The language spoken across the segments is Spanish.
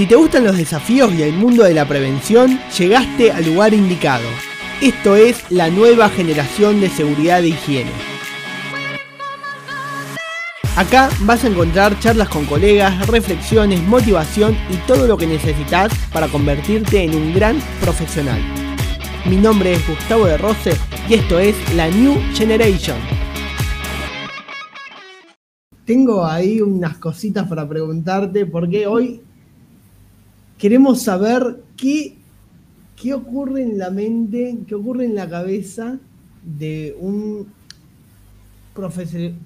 Si te gustan los desafíos y el mundo de la prevención, llegaste al lugar indicado. Esto es la nueva generación de seguridad e higiene. Acá vas a encontrar charlas con colegas, reflexiones, motivación y todo lo que necesitas para convertirte en un gran profesional. Mi nombre es Gustavo de Rose y esto es la New Generation. Tengo ahí unas cositas para preguntarte porque hoy queremos saber qué, qué ocurre en la mente, qué ocurre en la cabeza de un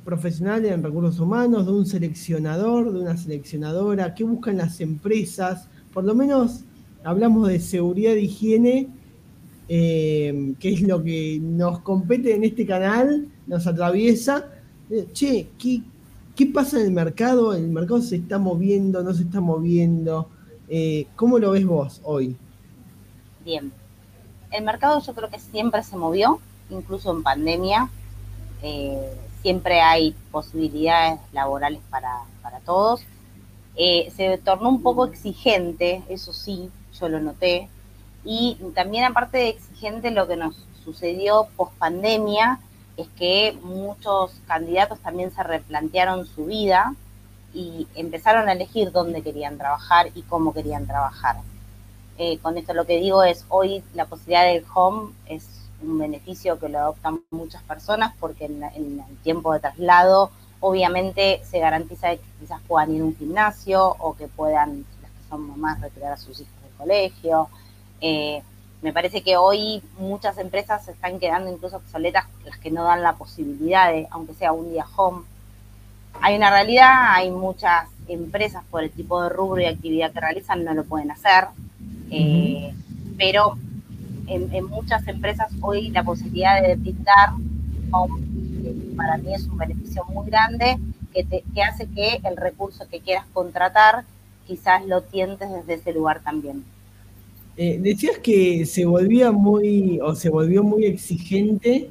profesional en recursos humanos, de un seleccionador, de una seleccionadora, qué buscan las empresas, por lo menos hablamos de seguridad e higiene, eh, que es lo que nos compete en este canal, nos atraviesa. Eh, che, ¿qué, ¿qué pasa en el mercado? ¿El mercado se está moviendo, no se está moviendo? Eh, ¿Cómo lo ves vos hoy? Bien, el mercado yo creo que siempre se movió, incluso en pandemia. Eh, siempre hay posibilidades laborales para, todos. Eh, se tornó un poco exigente, eso sí, yo lo noté. Y también aparte de exigente, lo que nos sucedió post pandemia es que muchos candidatos también se replantearon su vida y empezaron a elegir dónde querían trabajar y cómo querían trabajar. Eh, con esto lo que digo es, hoy la posibilidad del home es un beneficio que lo adoptan muchas personas porque en, el tiempo de traslado obviamente se garantiza que quizás puedan ir a un gimnasio o que puedan, las que son mamás, retirar a sus hijos del colegio. Eh, me parece que hoy muchas empresas se están quedando incluso obsoletas las que no dan la posibilidad de, aunque sea un día home, hay una realidad, hay muchas empresas por el tipo de rubro y actividad que realizan no lo pueden hacer, eh, pero en, muchas empresas hoy la posibilidad de brindar eh, para mí es un beneficio muy grande que, que hace que el recurso que quieras contratar quizás lo tientes desde ese lugar también. Eh, decías que se volvía muy, o se volvió muy exigente.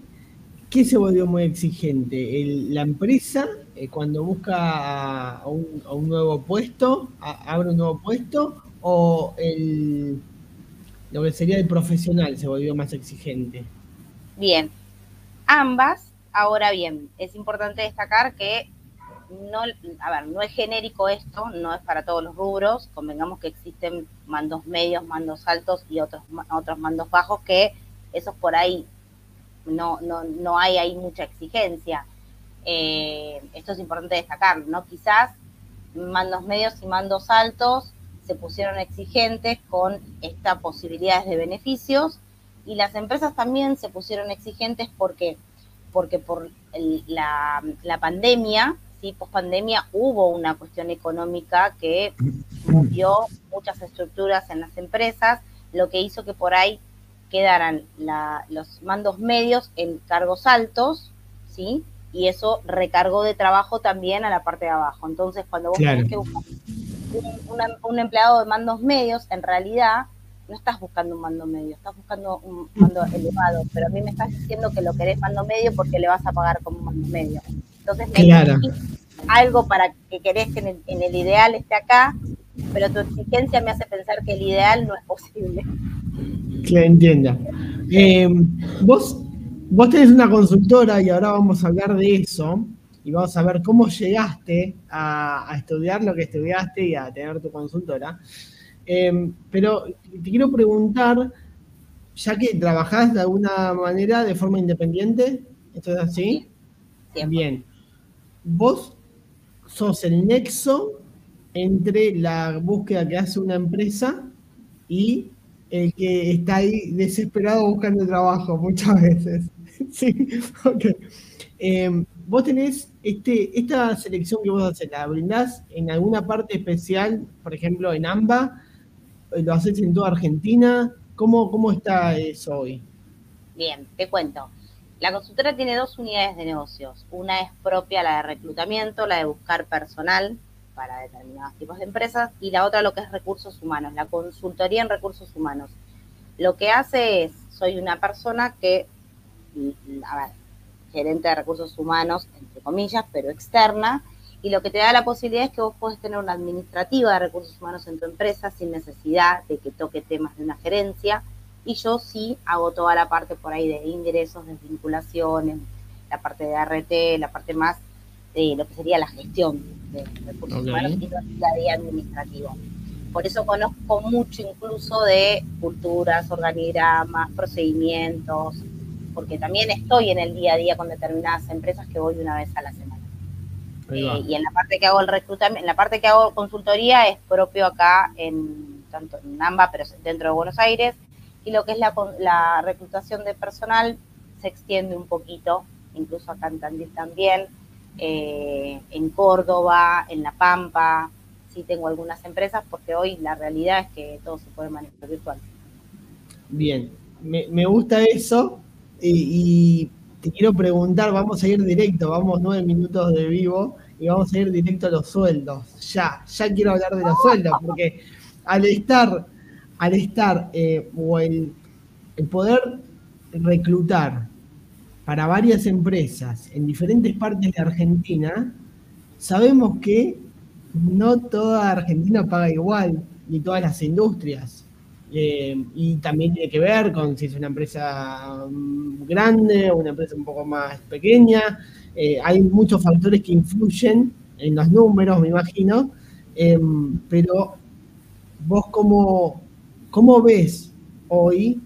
¿Qué se volvió muy exigente? ¿La empresa eh, cuando busca a un, nuevo puesto, abre un nuevo puesto, o el, lo que sería el profesional se volvió más exigente? Bien, ambas. Ahora bien, es importante destacar que no, a ver, no es genérico esto, no es para todos los rubros. Convengamos que existen mandos medios, mandos altos y otros, otros mandos bajos que esos por ahí no, no, no hay ahí mucha exigencia. Eh, esto es importante destacar, ¿no? Quizás mandos medios y mandos altos se pusieron exigentes con estas posibilidades de beneficios y las empresas también se pusieron exigentes porque, porque por la, pandemia, ¿sí? post pandemia, hubo una cuestión económica que movió muchas estructuras en las empresas, lo que hizo que por ahí quedaran los mandos medios en cargos altos, ¿sí? y eso recargó de trabajo también a la parte de abajo. Entonces, cuando vos tenés que buscar un, empleado de mandos medios, en realidad no estás buscando un mando medio, estás buscando un mando elevado, pero a mí me estás diciendo que lo querés mando medio porque le vas a pagar como mando medio. Entonces, me algo para que querés que en el, ideal esté acá, pero tu exigencia me hace pensar que el ideal no es posible. Que entienda. Eh, vos Vos tenés una consultora y ahora vamos a hablar de eso y vamos a ver cómo llegaste a, estudiar lo que estudiaste y a tener tu consultora. Em, pero te quiero preguntar, ya que trabajás de alguna manera de forma independiente, ¿esto es así? Bien. Vos sos el nexo entre la búsqueda que hace una empresa y el que está ahí desesperado buscando trabajo muchas veces. sí, ok. Em, vos tenés este, esta selección que vos haces, ¿la brindás en alguna parte especial, por ejemplo en AMBA? ¿Lo haces en toda Argentina? ¿Cómo, cómo está eso hoy? Bien, te cuento. La consultora tiene dos unidades de negocios. Una es propia, la de reclutamiento, la de buscar personal para determinados tipos de empresas, y la otra lo que es recursos humanos, la consultoría en recursos humanos. Lo que hace es, soy una persona que a ver, gerente de recursos humanos, entre comillas, pero externa, y lo que te da la posibilidad es que vos podés tener una administrativa de recursos humanos en tu empresa sin necesidad de que toque temas de una gerencia. Y yo sí hago toda la parte por ahí de ingresos, desvinculaciones, la parte de RT, la parte más de lo que sería la gestión de recursos humanos y el día a día administrativo. Por eso conozco mucho incluso de culturas, organigramas, procedimientos, porque también estoy en el día a día con determinadas empresas que voy una vez a la semana. Eh, y en la parte que hago el reclutamiento, en la parte que hago consultoría es propio acá en tanto en AMBA, pero dentro de Buenos Aires, y lo que es la, la reclutación de personal se extiende un poquito, incluso acá en Tandil también, eh, en Córdoba, en La Pampa, sí tengo algunas empresas, porque hoy la realidad es que todo se puede manejar virtual. Bien, me, me gusta eso y, te quiero preguntar, vamos a ir directo, vamos nueve minutos de vivo y vamos a ir directo a los sueldos. Ya, ya quiero hablar de los sueldos, porque al estar, al estar, eh, o el, poder reclutar para varias empresas en diferentes partes de Argentina, sabemos que no toda Argentina paga igual, ni todas las industrias. Eh, y también tiene que ver con si es una empresa mm, grande o una empresa un poco más pequeña. Eh, hay muchos factores que influyen en los números, me imagino. Eh, pero vos cómo, cómo ves hoy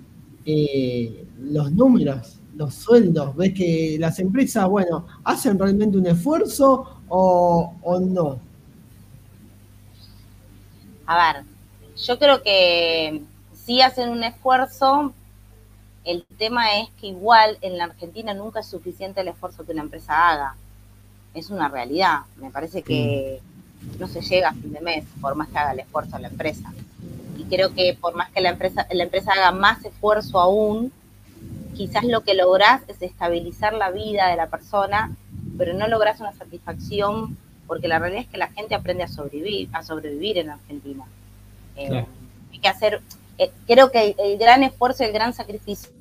los números, los sueldos? ¿Ves que las empresas, bueno, hacen realmente un esfuerzo o, o no? A ver, yo creo que sí hacen un esfuerzo. El tema es que igual en la Argentina nunca es suficiente el esfuerzo que una empresa haga. Es una realidad. Me parece que no se llega a fin de mes por más que haga el esfuerzo la empresa. Y creo que por más que la empresa, la empresa haga más esfuerzo aún, quizás lo que logras es estabilizar la vida de la persona, pero no logras una satisfacción porque la realidad es que la gente aprende a sobrevivir, a sobrevivir en Argentina. Eh, hay que hacer, eh, creo que el, gran esfuerzo y el gran sacrificio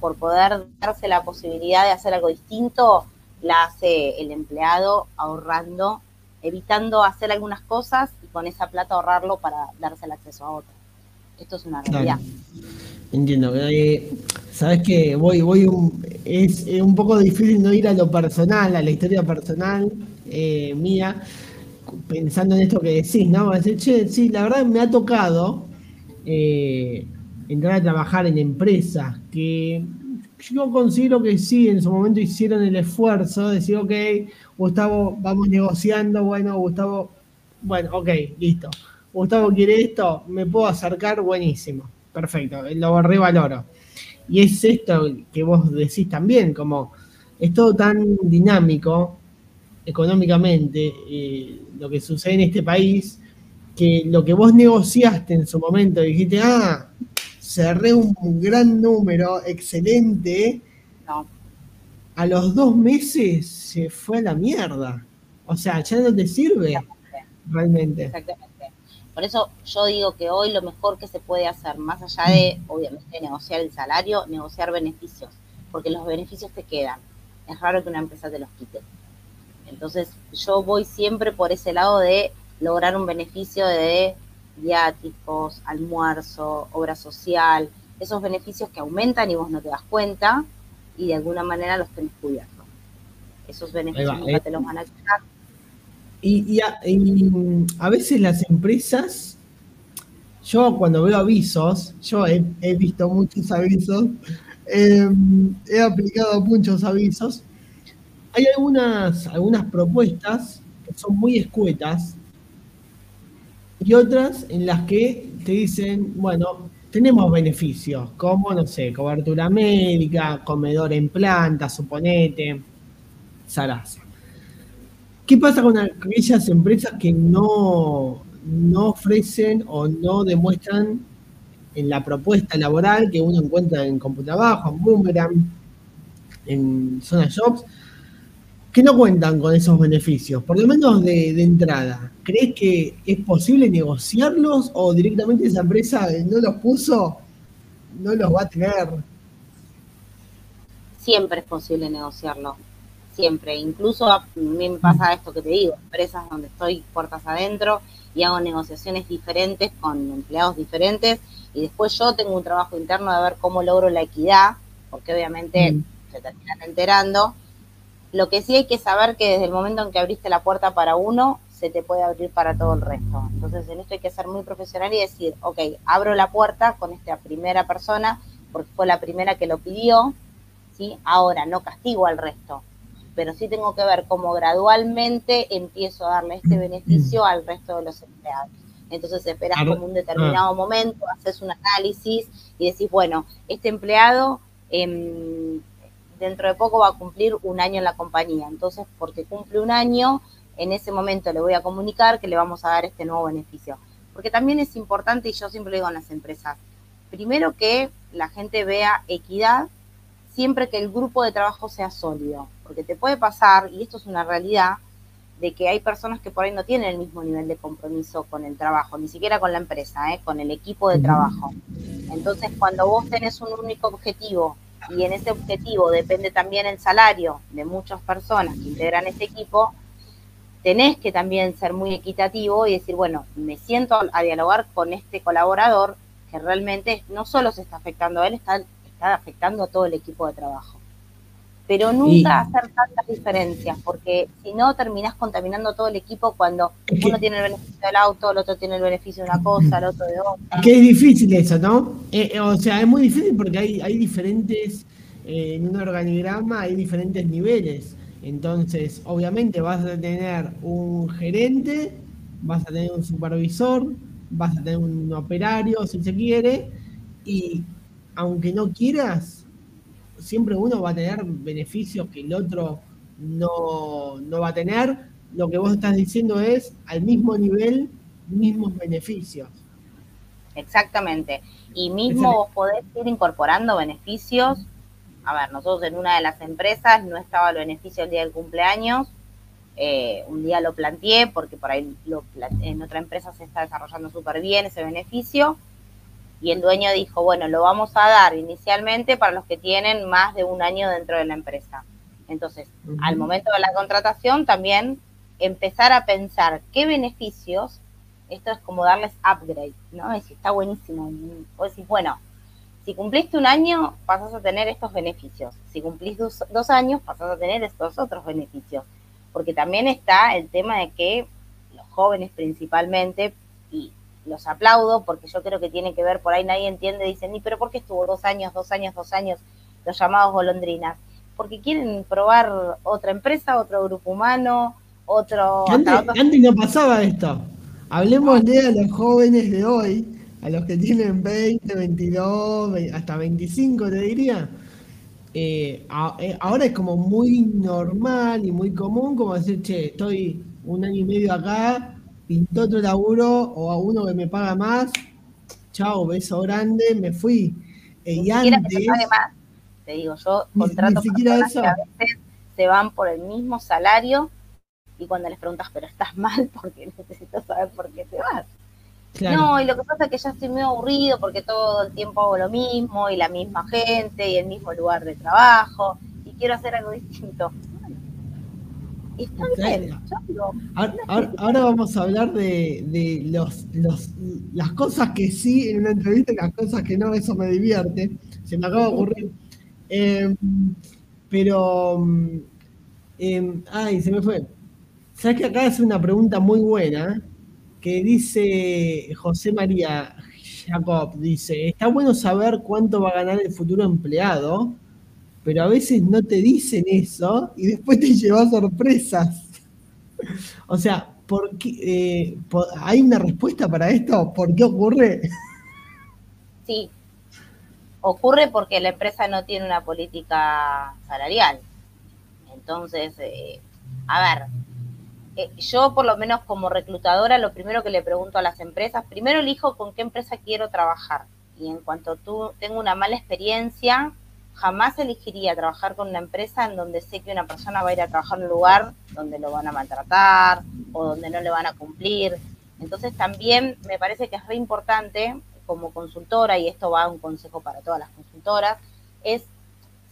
por poder darse la posibilidad de hacer algo distinto, la hace el empleado ahorrando, evitando hacer algunas cosas con esa plata ahorrarlo para darse el acceso a otras. Esto es una realidad. Entiendo. Eh, Sabes que voy, voy es, un poco difícil no ir a lo personal, a la historia personal eh, mía, pensando en esto que decís, ¿no? Decir, che, sí, la verdad me ha tocado eh, entrar a trabajar en empresas que yo considero que sí, en su momento hicieron el esfuerzo de decir, ok, Gustavo, vamos negociando, bueno, Gustavo, bueno, ok, listo. Gustavo quiere esto, me puedo acercar, buenísimo, perfecto, lo revaloro. Y es esto que vos decís también, como es todo tan dinámico económicamente, eh, lo que sucede en este país, que lo que vos negociaste en su momento, dijiste, ah, cerré un gran número, excelente, a los dos meses se fue a la mierda. O sea, ya no te sirve realmente. Exactamente. Por eso yo digo que hoy lo mejor que se puede hacer, más allá de, obviamente, negociar el salario, negociar beneficios, porque los beneficios te quedan. Es raro que una empresa te los quite. Entonces, yo voy siempre por ese lado de lograr un beneficio de viáticos, almuerzo, obra social, esos beneficios que aumentan y vos no te das cuenta y de alguna manera los tenés cubiertos. Esos beneficios nunca eh. te los van a quitar. Y, a, veces las empresas, yo cuando veo avisos, yo he, visto muchos avisos, em, he aplicado muchos avisos, hay algunas, algunas propuestas que son muy escuetas y otras en las que te dicen, bueno, tenemos beneficios, como, no sé, cobertura médica, comedor en planta, suponete, zaraza. ¿Qué pasa con aquellas empresas que no, no ofrecen o no demuestran en la propuesta laboral que uno encuentra en Computabajo, en Boomerang, en Zona Jobs, que no cuentan con esos beneficios, por lo menos de, entrada. ¿Crees que es posible negociarlos o directamente esa empresa no los puso, no los va a tener? Siempre es posible negociarlo. Siempre. Incluso a mí me pasa esto que te digo, empresas donde estoy puertas adentro y hago negociaciones diferentes con empleados diferentes y después yo tengo un trabajo interno de ver cómo logro la equidad, porque obviamente mm. se terminan enterando. Lo que sí hay que saber que desde el momento en que abriste la puerta para uno, se te puede abrir para todo el resto. Entonces en esto hay que ser muy profesional y decir, ok, abro la puerta con esta primera persona porque fue la primera que lo pidió, ¿sí? Ahora no castigo al resto, pero sí tengo que ver cómo gradualmente empiezo a darle este beneficio al resto de los empleados. Entonces esperas como un determinado ah. momento, haces un análisis y decís, bueno, este empleado em, dentro de poco va a cumplir un año en la compañía. Entonces, porque cumple un año, en ese momento le voy a comunicar que le vamos a dar este nuevo beneficio. Porque también es importante, y yo siempre digo en las empresas, primero que la gente vea equidad siempre que el grupo de trabajo sea sólido, porque te puede pasar, y esto es una realidad, de que hay personas que por ahí no tienen el mismo nivel de compromiso con el trabajo, ni siquiera con la empresa, ¿eh? con el equipo de trabajo. Entonces, cuando vos tenés un único objetivo y en ese objetivo depende también el salario de muchas personas que integran ese equipo, tenés que también ser muy equitativo y decir, bueno, me siento a, dialogar con este colaborador que realmente no solo se está afectando a él, está, está afectando a todo el equipo de trabajo. Pero nunca hacer tantas diferencias, porque si no terminás contaminando todo el equipo cuando uno tiene el beneficio del auto, el otro tiene el beneficio de una cosa, el otro de otra. Que es difícil eso, ¿no? Eh, eh, o sea, es muy difícil porque hay, hay diferentes, eh, en un organigrama hay diferentes niveles. Entonces, obviamente vas a tener un gerente, vas a tener un supervisor, vas a tener un operario, si se quiere, y aunque no quieras, siempre uno va a tener beneficios que el otro no, va a tener. Lo que vos estás diciendo es al mismo nivel, mismos beneficios. Exactamente. Y mismo vos podés ir incorporando beneficios a ver, nosotros en una de las empresas no estaba el beneficio el día del cumpleaños, eh, un día lo planteé porque por ahí en otra empresa se está desarrollando súper bien ese beneficio y el dueño dijo, bueno, lo vamos a dar inicialmente para los que tienen más de un año dentro de la empresa. Entonces, al momento de la contratación también empezar a pensar qué beneficios, esto es como darles upgrade, ¿no? Es está buenísimo. O decir, bueno, si cumpliste un año, pasas a tener estos beneficios. Si cumplís dos, años, pasas a tener estos otros beneficios. Porque también está el tema de que los jóvenes principalmente, y los aplaudo porque yo creo que tiene que ver, por ahí nadie entiende, dicen, ¿y pero por qué estuvo dos años, dos años, dos años, los llamados golondrinas? Porque quieren probar otra empresa, otro grupo humano, otro... Antes, no pasaba esto. Hablemos de los jóvenes de hoy, a los que tienen 20, 22, hasta 25 te diría, eh, eh, ahora es como muy normal y muy común como decir, che, estoy un año y medio acá, pintó otro laburo o a uno que me paga más, chao, beso grande, me fui. Eh, y antes, te, más. te digo, yo contrato ni que a veces se van por el mismo salario y cuando les preguntas, pero estás mal porque necesito saber por qué te vas. No, y lo que pasa es que ya estoy muy aburrido porque todo el tiempo hago lo mismo y la misma gente y el mismo lugar de trabajo y quiero hacer algo distinto. Está bien. Ahora, vamos a hablar de, los, las cosas que sí en una entrevista y las cosas que no, eso me divierte. Se me acaba de ocurrir. Em, pero, em, ay, se me fue. ¿Sabes que acá es una pregunta muy buena? que dice José María Jacob, dice, está bueno saber cuánto va a ganar el futuro empleado, pero a veces no te dicen eso y después te llevas sorpresas. o sea, ¿por eh, ¿hay una respuesta para esto? ¿Por qué ocurre? Sí, ocurre porque la empresa no tiene una política salarial. Entonces, eh, a ver, eh, yo por lo menos como reclutadora, lo primero que le pregunto a las empresas, primero elijo con qué empresa quiero trabajar. Y en cuanto tú tengo una mala experiencia, jamás elegiría trabajar con una empresa en donde sé que una persona va a ir a trabajar en un lugar donde lo van a maltratar o donde no le van a cumplir. Entonces también me parece que es re importante como consultora, y esto va a un consejo para todas las consultoras, es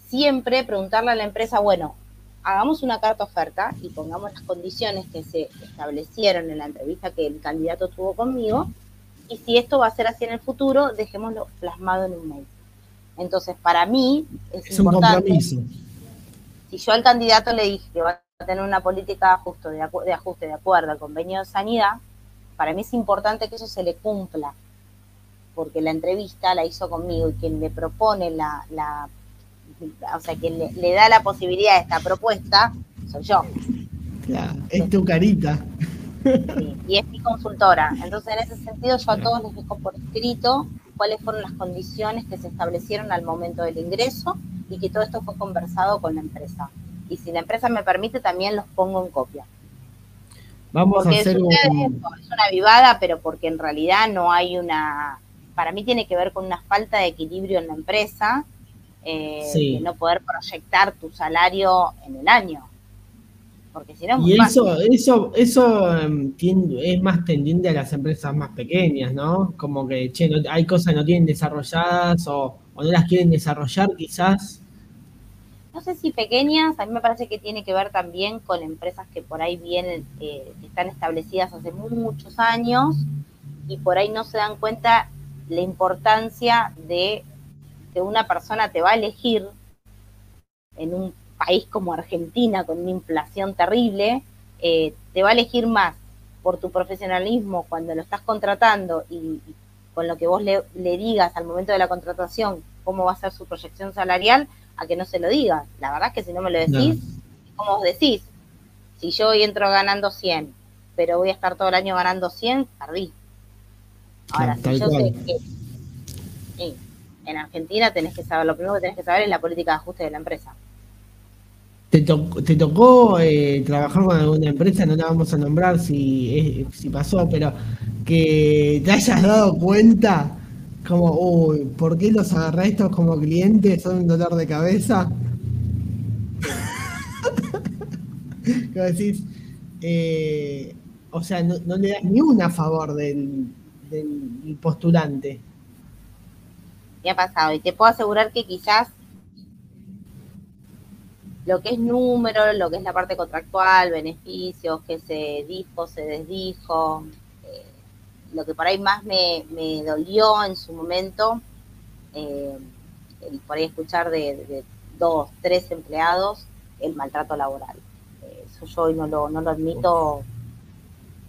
siempre preguntarle a la empresa, bueno, hagamos una carta oferta y pongamos las condiciones que se establecieron en la entrevista que el candidato tuvo conmigo, y si esto va a ser así en el futuro, dejémoslo plasmado en un mail. Entonces, para mí es, importante. Si yo al candidato le dije que va a tener una política de ajuste, de, ajuste de acuerdo al convenio de sanidad, para mí es importante que eso se le cumpla, porque la entrevista la hizo conmigo y quien le propone la, la o sea, quien le, da la posibilidad de esta propuesta, soy yo. Claro, es tu carita. y es mi consultora. Entonces, en ese sentido, yo a todos les dejo por escrito cuáles fueron las condiciones que se establecieron al momento del ingreso y que todo esto fue conversado con la empresa. Y si la empresa me permite, también los pongo en copia. Vamos a hacer un... Es una vivada, pero porque en realidad no hay una... Para mí tiene que ver con una falta de equilibrio en la empresa, eh, de no poder proyectar tu salario en el año. Porque si no y eso, eso, eso em, es más tendiente a las empresas más pequeñas, ¿no? Como que, che, hay cosas que no tienen desarrolladas o, o no las quieren desarrollar quizás no sé si pequeñas, a mí me parece que tiene que ver también con empresas que por ahí vienen, eh, que están establecidas hace muchos años y por ahí no se dan cuenta la importancia de que una persona te va a elegir en un país como Argentina con una inflación terrible, eh, te va a elegir más por tu profesionalismo cuando lo estás contratando y, con lo que vos le, le digas al momento de la contratación cómo va a ser su proyección salarial, a que no se lo diga. La verdad es que si no me lo decís, como vos decís, si yo hoy entro ganando 100, pero voy a estar todo el año ganando 100, perdí. Ahora, si yo sé que en Argentina tenés que saber, lo primero que tenés que saber es la política de ajuste de la empresa. ¿Te, te tocó eh, trabajar con alguna empresa? No la vamos a nombrar si, si pasó, pero que te hayas dado cuenta como, uy, ¿por qué los agarré estos como clientes? ¿Son un dolor de cabeza? como decís, eh, o sea, no, le das ni una a favor del, del postulante. Me ha pasado y te puedo asegurar que quizás lo que es número, lo que es la parte contractual, beneficios, que se dijo, se desdijo, lo que por ahí más me, dolió en su momento, eh, por ahí escuchar de, dos, tres empleados, el maltrato laboral. eso yo hoy no lo, no lo admito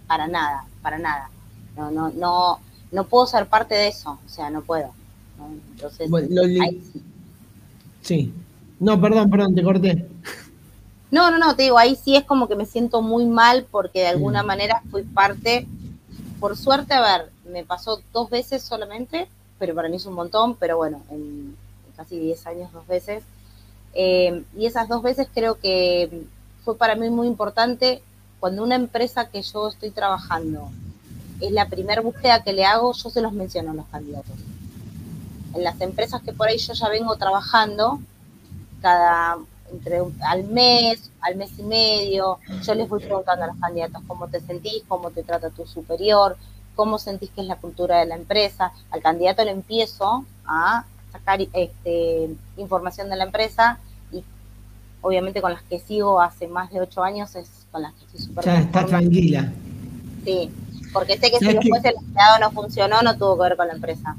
para nada, para nada. No, no, no, no puedo ser parte de eso, o sea, no puedo. Entonces, sí. No, perdón, perdón, te corté. No, no, no, te digo, ahí sí es como que me siento muy mal porque de alguna mm. manera fui parte por suerte, a ver, me pasó dos veces solamente, pero para mí es un montón, pero bueno, en casi 10 años dos veces. Eh, y esas dos veces creo que fue para mí muy importante cuando una empresa que yo estoy trabajando es la primera búsqueda que le hago, yo se los menciono a los candidatos. En las empresas que por ahí yo ya vengo trabajando, cada entre al mes, al mes y medio, yo les voy preguntando a los candidatos cómo te sentís, cómo te trata tu superior, cómo sentís que es la cultura de la empresa. Al candidato le empiezo a sacar este, información de la empresa y obviamente con las que sigo hace más de ocho años es con las que estoy súper Ya está tranquila. Sí, porque sé que si después el empleado no funcionó, no tuvo que ver con la empresa.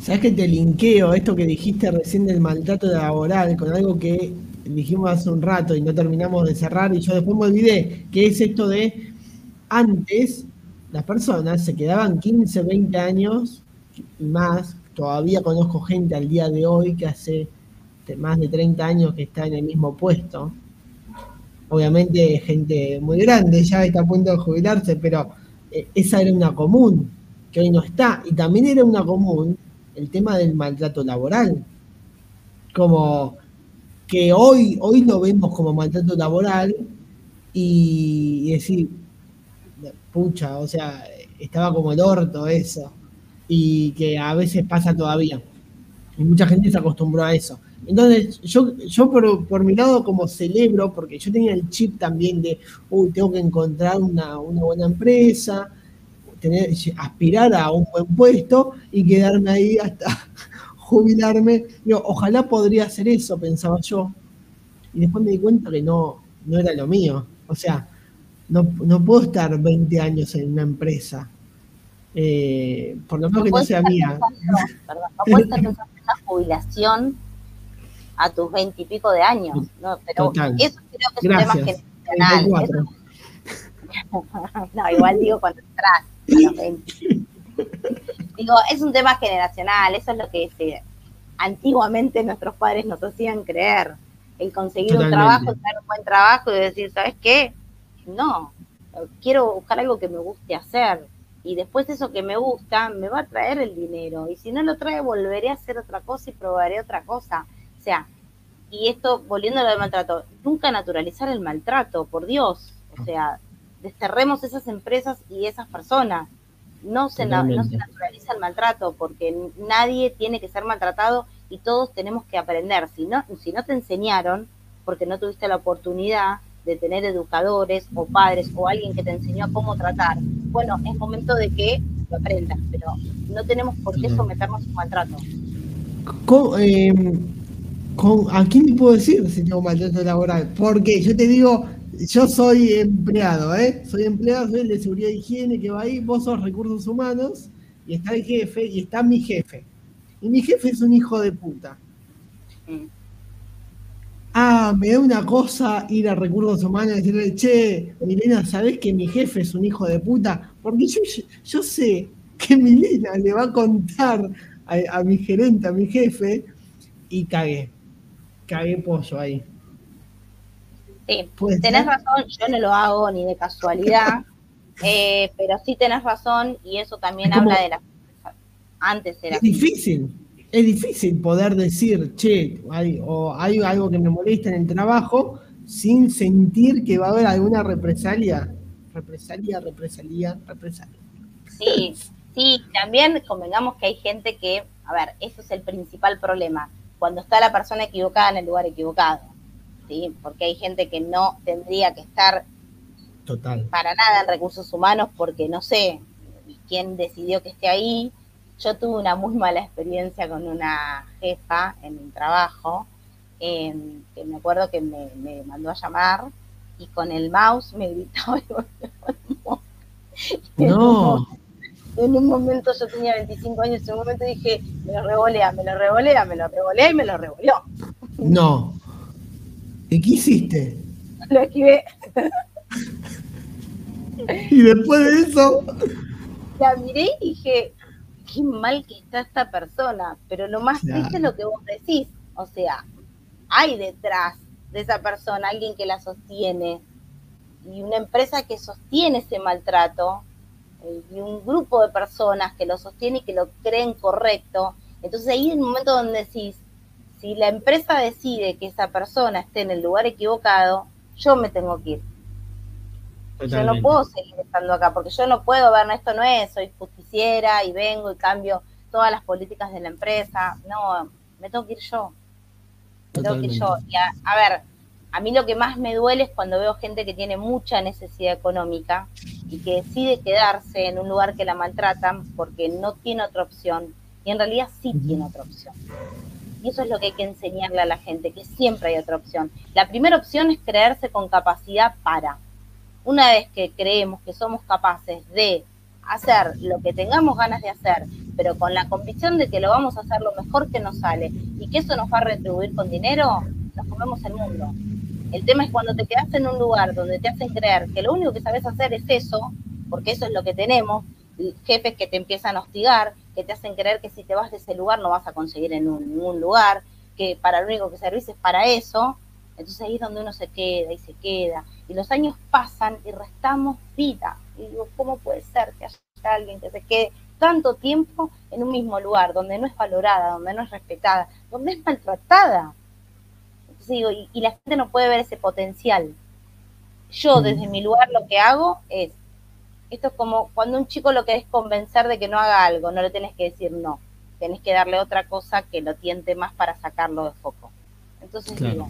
¿Sabes que te linkeo esto que dijiste recién del maltrato laboral con algo que dijimos hace un rato y no terminamos de cerrar y yo después me olvidé, que es esto de antes las personas se quedaban 15, 20 años y más, todavía conozco gente al día de hoy que hace más de 30 años que está en el mismo puesto. Obviamente gente muy grande, ya está a punto de jubilarse, pero eh, esa era una común, que hoy no está. Y también era una común el tema del maltrato laboral. Como que hoy, hoy lo vemos como maltrato laboral y, decir, pucha, o sea, estaba como el orto eso, y que a veces pasa todavía. Y mucha gente se acostumbró a eso. Entonces, yo, yo por, mi lado como celebro, porque yo tenía el chip también de, uy, tengo que encontrar una, una buena empresa, tener, aspirar a un buen puesto y quedarme ahí hasta jubilarme. ojalá podría hacer eso, pensaba yo. y después me di cuenta que no, no era lo mío. O sea, no, no puedo estar 20 años en una empresa. Eh, por lo menos que no sea mía. Perdón, no puedes estar pensando en una jubilación a tus 20 y pico de años. ¿no? Pero eso creo que es un tema generacional. no, igual digo cuando entras a los 20. digo, es un tema generacional, eso es lo que se, antiguamente nuestros padres nos hacían creer. El conseguir un trabajo, tener un buen trabajo y decir, ¿sabes qué? No, quiero buscar algo que me guste hacer. Y después eso que me gusta me va a traer el dinero. Y si no lo trae, volveré a hacer otra cosa y probaré otra cosa. O sea, y esto, volviendo a lo del maltrato, nunca naturalizar el maltrato, por Dios. O sea, desterremos esas empresas y esas personas. No se, no se naturaliza el maltrato porque nadie tiene que ser maltratado y todos tenemos que aprender. Si no, si no te enseñaron, porque no tuviste la oportunidad de tener educadores o padres o alguien que te enseñó a cómo tratar, bueno, es momento de que lo aprendas, pero no tenemos por qué someternos a un maltrato. Eh, ¿A quién te puedo decir si tengo maltrato laboral? Porque yo te digo, yo soy empleado, ¿eh? Soy empleado, soy el de seguridad y higiene que va ahí, vos sos recursos humanos y está el jefe y está mi jefe. Y mi jefe es un hijo de puta. Ah, me da una cosa ir a recursos humanos y decirle, che, Milena, ¿sabés que mi jefe es un hijo de puta? Porque yo, sé que Milena le va a contar a, mi gerente, a mi jefe, y cagué. Cagué pollo ahí. Sí, tenés razón, yo no lo hago ni de casualidad, eh, pero sí tenés razón y eso también habla de la... Antes era... Es difícil, es difícil poder decir, che, hay, o hay algo que me molesta en el trabajo sin sentir que va a haber alguna represalia. Represalia, represalia, represalia. Sí, sí, también convengamos que hay gente que, a ver, eso es el principal problema, cuando está la persona equivocada en el lugar equivocado. Porque hay gente que no tendría que estar Total. para nada en recursos humanos porque no sé quién decidió que esté ahí. Yo tuve una muy mala experiencia con una jefa en un trabajo, em, que me acuerdo que me, mandó a llamar y con el mouse me gritó. no. En un momento yo tenía 25 años, en un momento dije, me lo revolea, me lo revolea, me lo revolea y me lo revoleó. No. ¿Y qué hiciste? Lo esquivé. y después de eso. La miré y dije, qué mal que está esta persona. Pero lo más triste es lo que vos decís. O sea, hay detrás de esa persona alguien que la sostiene y una empresa que sostiene ese maltrato eh, y un grupo de personas que lo sostiene y que lo creen correcto. Entonces ahí es el momento donde decís, si la empresa decide que esa persona esté en el lugar equivocado, yo me tengo que ir. Yo no puedo seguir estando acá, porque yo no puedo ver, esto no es, soy justiciera y vengo y cambio todas las políticas de la empresa. No, me tengo que ir yo. Me tengo que ir yo. Y a, ver, a mí lo que más me duele es cuando veo gente que tiene mucha necesidad económica y que decide quedarse en un lugar que la maltratan porque no tiene otra opción. Y en realidad sí tiene otra opción. Y eso es lo que hay que enseñarle a la gente, que siempre hay otra opción. La primera opción es creerse con capacidad para. Una vez que creemos que somos capaces de hacer lo que tengamos ganas de hacer, pero con la convicción de que lo vamos a hacer lo mejor que nos sale y que eso nos va a retribuir con dinero, nos comemos el mundo. El tema es cuando te quedas en un lugar donde te hacen creer que lo único que sabes hacer es eso, porque eso es lo que tenemos, jefes que te empiezan a hostigar, que te hacen creer que si te vas de ese lugar no vas a conseguir en ningún lugar, que para lo único que servís es para eso, entonces ahí es donde uno se queda y se queda. Y los años pasan y restamos vida. Y digo, ¿cómo puede ser que haya alguien que se quede tanto tiempo en un mismo lugar, donde no es valorada, donde no es respetada, donde es maltratada? Entonces digo, y, y la gente no puede ver ese potencial. Yo desde mi lugar lo que hago es esto es como cuando un chico lo querés convencer de que no haga algo, no le tenés que decir no, tenés que darle otra cosa que lo tiente más para sacarlo de foco. Entonces digo,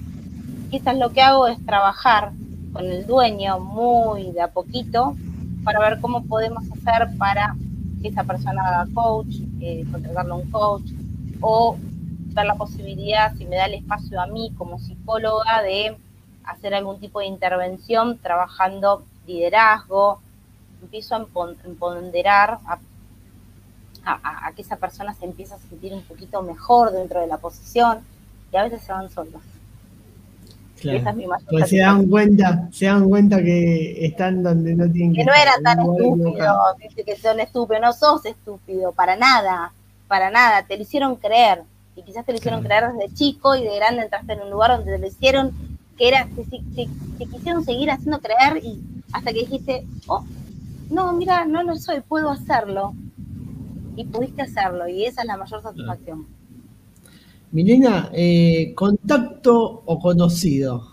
quizás lo que hago es trabajar con el dueño muy de a poquito para ver cómo podemos hacer para que esa persona haga coach, eh, contratarle un coach, o ver la posibilidad, si me da el espacio a mí como psicóloga, de hacer algún tipo de intervención trabajando liderazgo, empiezo a empoderar a, a, que esa persona se empiece a sentir un poquito mejor dentro de la posición y a veces se van solos. Esa es mi pues se dan cuenta, se dan cuenta que están donde no tienen que, que no era tan estúpido, dice que son estúpidos, no sos estúpido, para nada, para nada, te lo hicieron creer, y quizás te lo hicieron creer desde chico y de grande entraste en un lugar donde te lo hicieron, que era, te, quisieron seguir haciendo creer y hasta que dijiste, oh, no, mira, no lo soy, puedo hacerlo. Y pudiste hacerlo, y esa es la mayor satisfacción. Milena, eh, ¿contacto o conocido?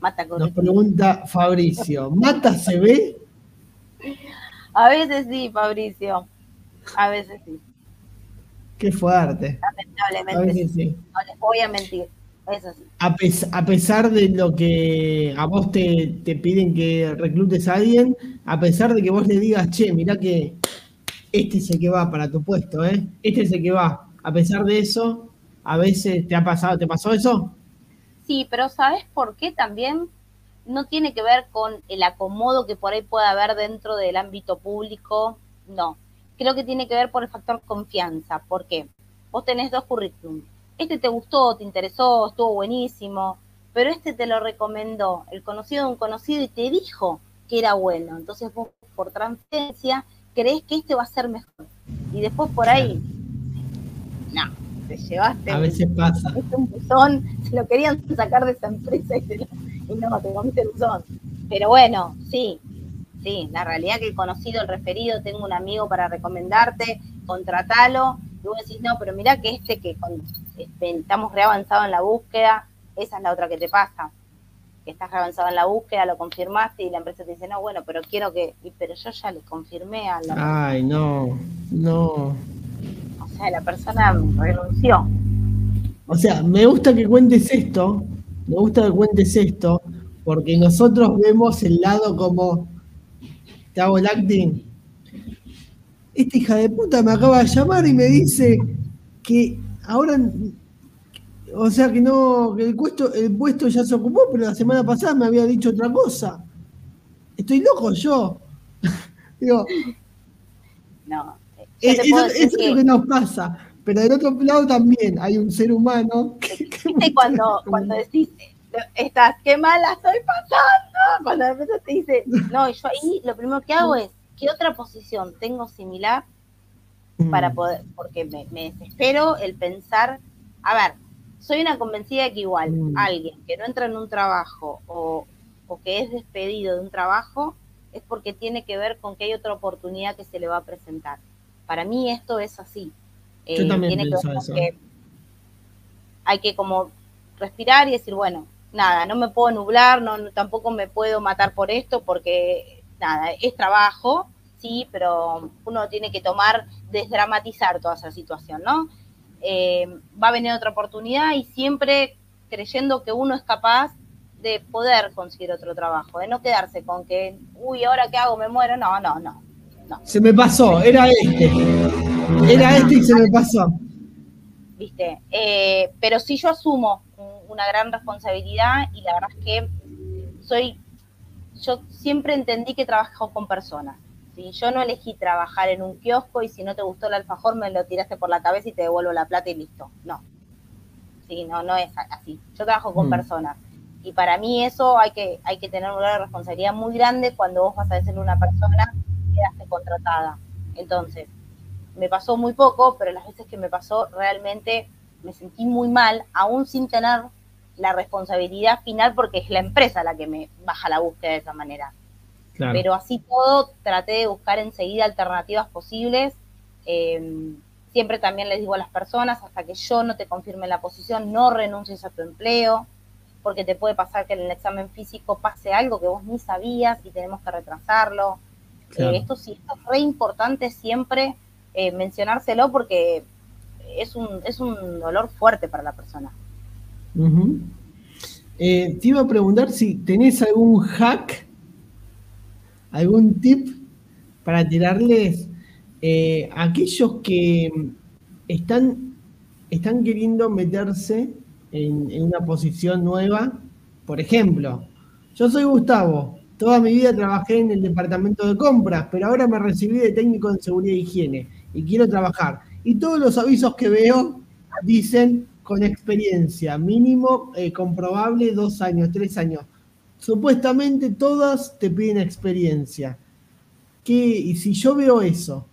Mata Nos pregunta Fabricio. ¿Mata se ve? A veces sí, Fabricio. A veces sí. Qué fuerte. Lamentablemente. sí. No les voy a mentir. A, pesar de lo que a vos te, te, piden que reclutes a alguien, a pesar de que vos le digas, che, mirá que este es el que va para tu puesto, ¿eh? Este es el que va. A pesar de eso, a veces te ha pasado, ¿te pasó eso? Sí, pero ¿sabes por qué también? No tiene que ver con el acomodo que por ahí pueda haber dentro del ámbito público, no. Creo que tiene que ver por el factor confianza. ¿Por qué? Vos tenés dos currículums. Este te gustó, te interesó, estuvo buenísimo, pero este te lo recomendó el conocido de un conocido y te dijo que era bueno. Entonces vos por transferencia crees que este va a ser mejor. Y después por ahí, no, te llevaste. A veces pasa. Un buzón, se lo querían sacar de esa empresa y, no, te comiste el buzón. Pero bueno, sí, sí, la realidad que he conocido el referido, tengo un amigo para recomendarte, contratalo. Y vos decís, no, pero mira que este que con, este, estamos reavanzados en la búsqueda, esa es la otra que te pasa. Que estás reavanzado en la búsqueda, lo confirmaste y la empresa te dice, no, bueno, pero quiero que. pero yo ya le confirmé a la. Ay, no, no la persona renunció. O sea, me gusta que cuentes esto, me gusta que cuentes esto, porque nosotros vemos el lado como, te hago el acting. Esta hija de puta me acaba de llamar y me dice que ahora, o sea que no, que el puesto, el puesto ya se ocupó, pero la semana pasada me había dicho otra cosa. Estoy loco yo. Digo, no, eso, es lo que nos pasa. Pero del otro lado también hay un ser humano que, cuando, cuando decís, estás, qué mala estoy pasando, cuando la empresa te dice, no, yo ahí lo primero que hago es, ¿qué otra posición tengo similar para mm. poder, porque me, desespero el pensar, a ver, soy una convencida de que igual mm. alguien que no entra en un trabajo o, o que es despedido de un trabajo es porque tiene que ver con que hay otra oportunidad que se le va a presentar. Para mí esto es así. Yo eh, también tiene que, eso. que hay que como respirar y decir, bueno, nada, no me puedo nublar, no, tampoco me puedo matar por esto porque nada, es trabajo, sí, pero uno tiene que tomar, desdramatizar toda esa situación, ¿no? Eh, va a venir otra oportunidad y siempre creyendo que uno es capaz de poder conseguir otro trabajo, de no quedarse con que, uy, ahora qué hago, me muero, no, no, no. Se me pasó, era este. Era este y se me pasó. Viste, eh, pero sí yo asumo una gran responsabilidad y la verdad es que soy, yo siempre entendí que trabajo con personas. ¿sí? Yo no elegí trabajar en un kiosco y si no te gustó el alfajor me lo tiraste por la cabeza y te devuelvo la plata y listo. No. Sí, no, no es así. Yo trabajo con mm. personas. Y para mí eso hay que, hay que tener una responsabilidad muy grande cuando vos vas a decirle a una persona quedaste contratada. Entonces, me pasó muy poco, pero las veces que me pasó realmente me sentí muy mal, aún sin tener la responsabilidad final porque es la empresa la que me baja la búsqueda de esa manera. Pero así todo, traté de buscar enseguida alternativas posibles. Em, siempre también les digo a las personas, hasta que yo no te confirme la posición, no renuncies a tu empleo, porque te puede pasar que en el examen físico pase algo que vos ni sabías y tenemos que retrasarlo. Eh, esto sí, esto es re importante siempre eh, mencionárselo porque es un, es un dolor fuerte para la persona. Eh, te iba a preguntar si tenés algún hack, algún tip para tirarles a aquellos que están están queriendo meterse en, una posición nueva. Por ejemplo, yo soy Gustavo, toda mi vida trabajé en el departamento de compras, pero ahora me recibí de técnico en seguridad e higiene y quiero trabajar. Y todos los avisos que veo dicen con experiencia, mínimo eh, comprobable dos años, tres años. Supuestamente todas te piden experiencia. ¿Qué, y si yo veo eso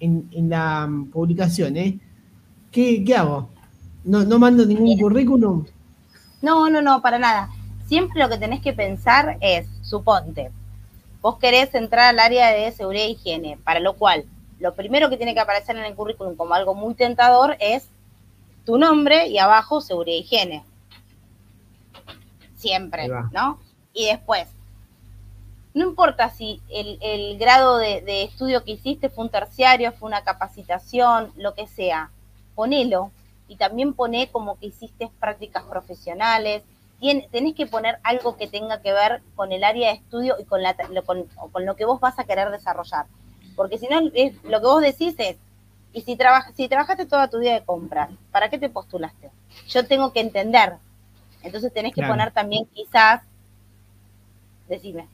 en, la publicación, ¿eh? ¿qué, hago? ¿No, ¿No mando ningún currículum? No, no, no, para nada. Siempre lo que tenés que pensar es, suponte, vos querés entrar al área de seguridad e higiene, para lo cual lo primero que tiene que aparecer en el currículum como algo muy tentador es tu nombre y abajo seguridad e higiene. Siempre, ¿no? Y después, no importa si el, grado de, estudio que hiciste fue un terciario, fue una capacitación, lo que sea, ponelo y también poné como que hiciste prácticas profesionales. tenés que poner algo que tenga que ver con el área de estudio y con, la, con, con lo que vos vas a querer desarrollar. Porque si no, lo que vos decís es, y si, si trabajaste toda tu vida de compra, ¿para qué te postulaste? Yo tengo que entender. Entonces tenés que poner también quizás, decime.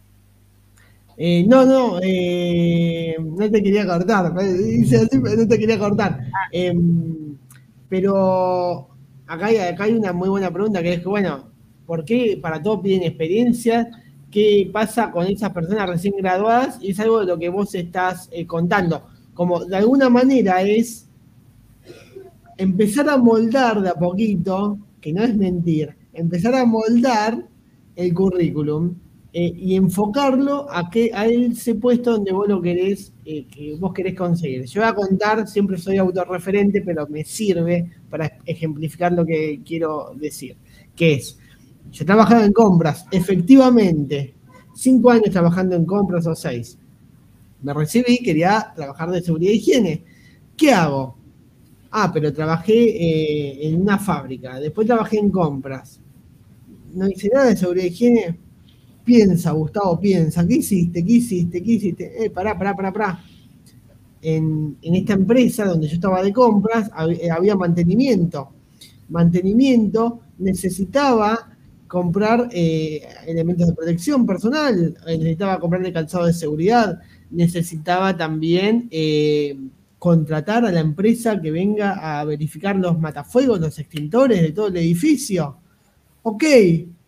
Eh, no, no, eh, no te quería cortar, dice así, no te quería cortar. Ah. Em, pero acá hay, acá hay una muy buena pregunta que es que, bueno, ¿por qué para todos piden experiencia? ¿Qué pasa con esas personas recién graduadas? Y es algo de lo que vos estás eh, contando como de alguna manera es empezar a moldar de a poquito, que no es mentir, empezar a moldar el currículum eh, y enfocarlo a que a ese puesto donde vos lo querés, eh, que vos querés conseguir. Yo voy a contar, siempre soy autorreferente, pero me sirve para ejemplificar lo que quiero decir, que es, yo he trabajado en compras, efectivamente, cinco años trabajando en compras o seis me recibí, quería trabajar de seguridad e higiene. ¿Qué hago? Ah, pero trabajé eh, en una fábrica, después trabajé en compras. No hice nada de seguridad e higiene. Piensa, Gustavo, piensa, ¿qué hiciste? ¿Qué hiciste? ¿Qué hiciste? Eh, pará, pará, pará, pará. En, esta empresa donde yo estaba de compras eh, había mantenimiento. Mantenimiento necesitaba comprar eh, elementos de protección personal, necesitaba comprar el calzado de seguridad, necesitaba también eh, contratar a la empresa que venga a verificar los matafuegos, los extintores de todo el edificio. Ok,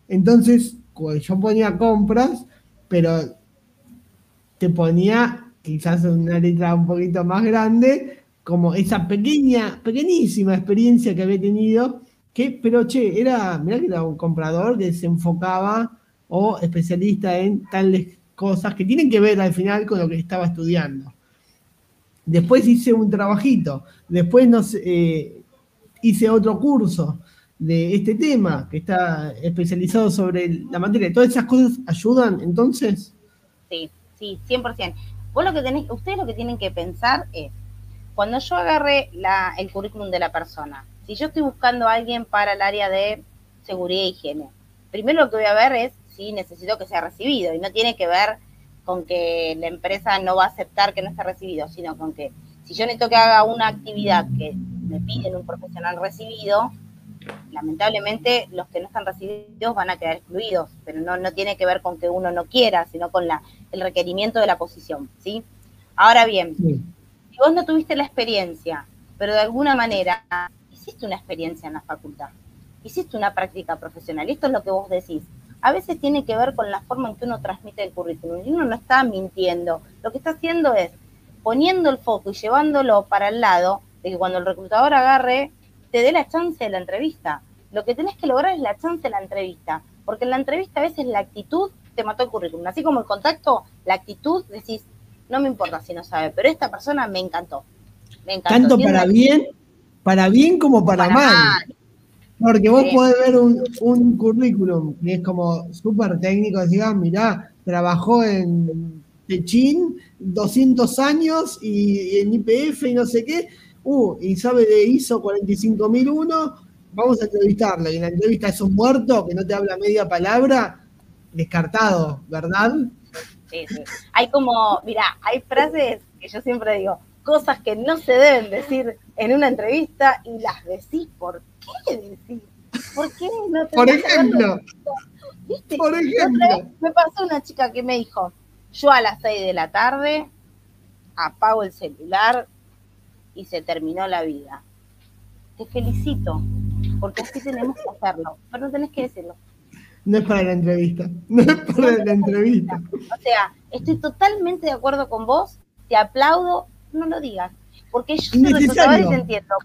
entonces yo ponía compras, pero te ponía quizás una letra un poquito más grande, como esa pequeña, pequeñísima experiencia que había tenido, que, pero che, era, mirá que era un comprador que se enfocaba o especialista en tales cosas que tienen que ver al final con lo que estaba estudiando. Después hice un trabajito, después eh, hice otro curso de este tema que está especializado sobre la materia. ¿Todas esas cosas ayudan entonces? Sí, sí, 100%. Vos lo que tenés, ustedes lo que tienen que pensar es, cuando yo agarré el currículum de la persona, si yo estoy buscando a alguien para el área de seguridad e higiene, primero lo que voy a ver es ¿sí? necesito que sea recibido y no tiene que ver con que la empresa no va a aceptar que no esté recibido, sino con que si yo necesito que haga una actividad que me piden un profesional recibido, lamentablemente los que no están recibidos van a quedar excluidos, pero no, no tiene que ver con que uno no quiera, sino con la, el requerimiento de la posición, ¿sí? Ahora bien, si vos no tuviste la experiencia, pero de alguna manera hiciste una experiencia en la facultad, hiciste una práctica profesional, y esto es lo que vos decís, a veces tiene que ver con la forma en que uno transmite el currículum. Y uno no está mintiendo. Lo que está haciendo es poniendo el foco y llevándolo para el lado de que cuando el reclutador agarre, te dé la chance de la entrevista. Lo que tenés que lograr es la chance de la entrevista. Porque en la entrevista a veces la actitud te mató el currículum. Así como el contacto, la actitud, decís, no me importa si no sabe, pero esta persona me encantó. Me encantó. Tanto para bien, para bien como para, mal. Porque vos podés ver un, currículum que es como súper técnico, decís, ah, mirá, trabajó en Techín 200 años y, en IPF y no sé qué, uh, y sabe de ISO 45001, vamos a entrevistarla. Y en la entrevista es un muerto que no te habla media palabra, descartado, ¿verdad? Sí, sí. Hay como, mira, hay frases que yo siempre digo, cosas que no se deben decir en una entrevista y las decís. ¿Por qué decís? ¿Por qué no Por ejemplo. Por ejemplo. Me pasó una chica que me dijo, yo a las 6 de la tarde apago el celular y se terminó la vida. Te felicito, porque así tenemos que hacerlo, pero no tenés que decirlo. No es para la entrevista, no es para la entrevista. O sea, estoy totalmente de acuerdo con vos, te aplaudo, no lo digas, porque yo soy te entiendo,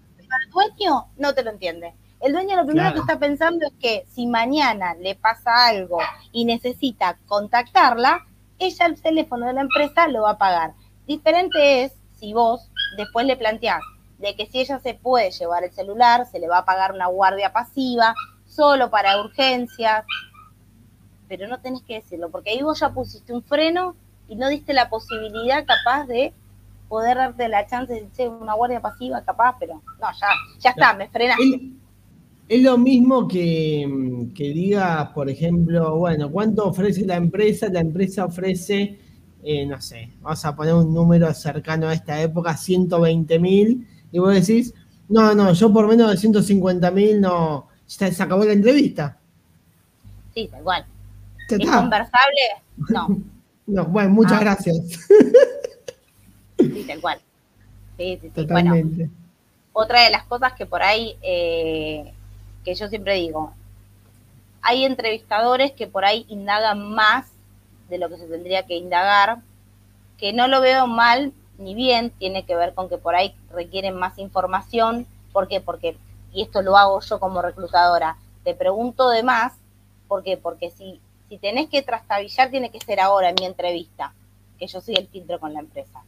el dueño no te lo entiende. El dueño lo primero que está pensando es que si mañana le pasa algo y necesita contactarla, ella el teléfono de la empresa lo va a pagar. Diferente es si vos después le planteás de que si ella se puede llevar el celular, se le va a pagar una guardia pasiva, solo para urgencias, pero no tenés que decirlo, porque ahí vos ya pusiste un freno y no diste la posibilidad capaz de poder darte la chance de ser una guardia pasiva capaz, pero no, ya, ya está, me frenaste. Es lo mismo que, que digas, por ejemplo, bueno, ¿cuánto ofrece la empresa? La empresa ofrece, eh, no sé, vamos a poner un número cercano a esta época, 120 mil, y vos decís, no, no, yo por menos de 150 mil no, se, se acabó la entrevista. Sí, tal cual. ¿Es conversable? No. no, bueno, muchas ah. gracias. Sí, tal cual. Sí, sí, sí. Totalmente. Bueno, otra de las cosas que por ahí eh, que yo siempre digo, hay entrevistadores que por ahí indagan más de lo que se tendría que indagar, que no lo veo mal ni bien, tiene que ver con que por ahí requieren más información. ¿Por qué? Porque, y esto lo hago yo como reclutadora, te pregunto de más, ¿por qué? Porque si, si tenés que trastabillar, tiene que ser ahora en mi entrevista, que yo soy el filtro con la empresa.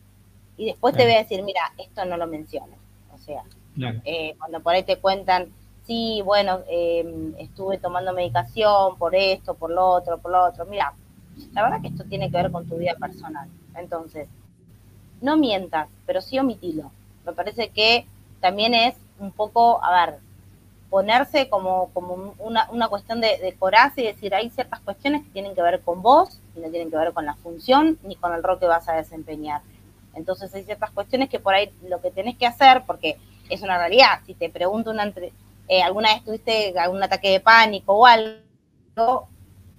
Y después te voy a decir, mira, esto no lo menciones. O sea, eh, cuando por ahí te cuentan, sí, bueno, em, estuve tomando medicación por esto, por lo otro, por lo otro. Mira, la verdad que esto tiene que ver con tu vida personal. Entonces, no mientas, pero sí omitilo. Me parece que también es un poco, a ver, ponerse como, como una, una cuestión de, de, coraje y decir, hay ciertas cuestiones que tienen que ver con vos y no tienen que ver con la función ni con el rol que vas a desempeñar. Entonces hay ciertas cuestiones que por ahí lo que tenés que hacer, porque es una realidad, si te pregunto una, eh, alguna vez tuviste algún ataque de pánico o algo,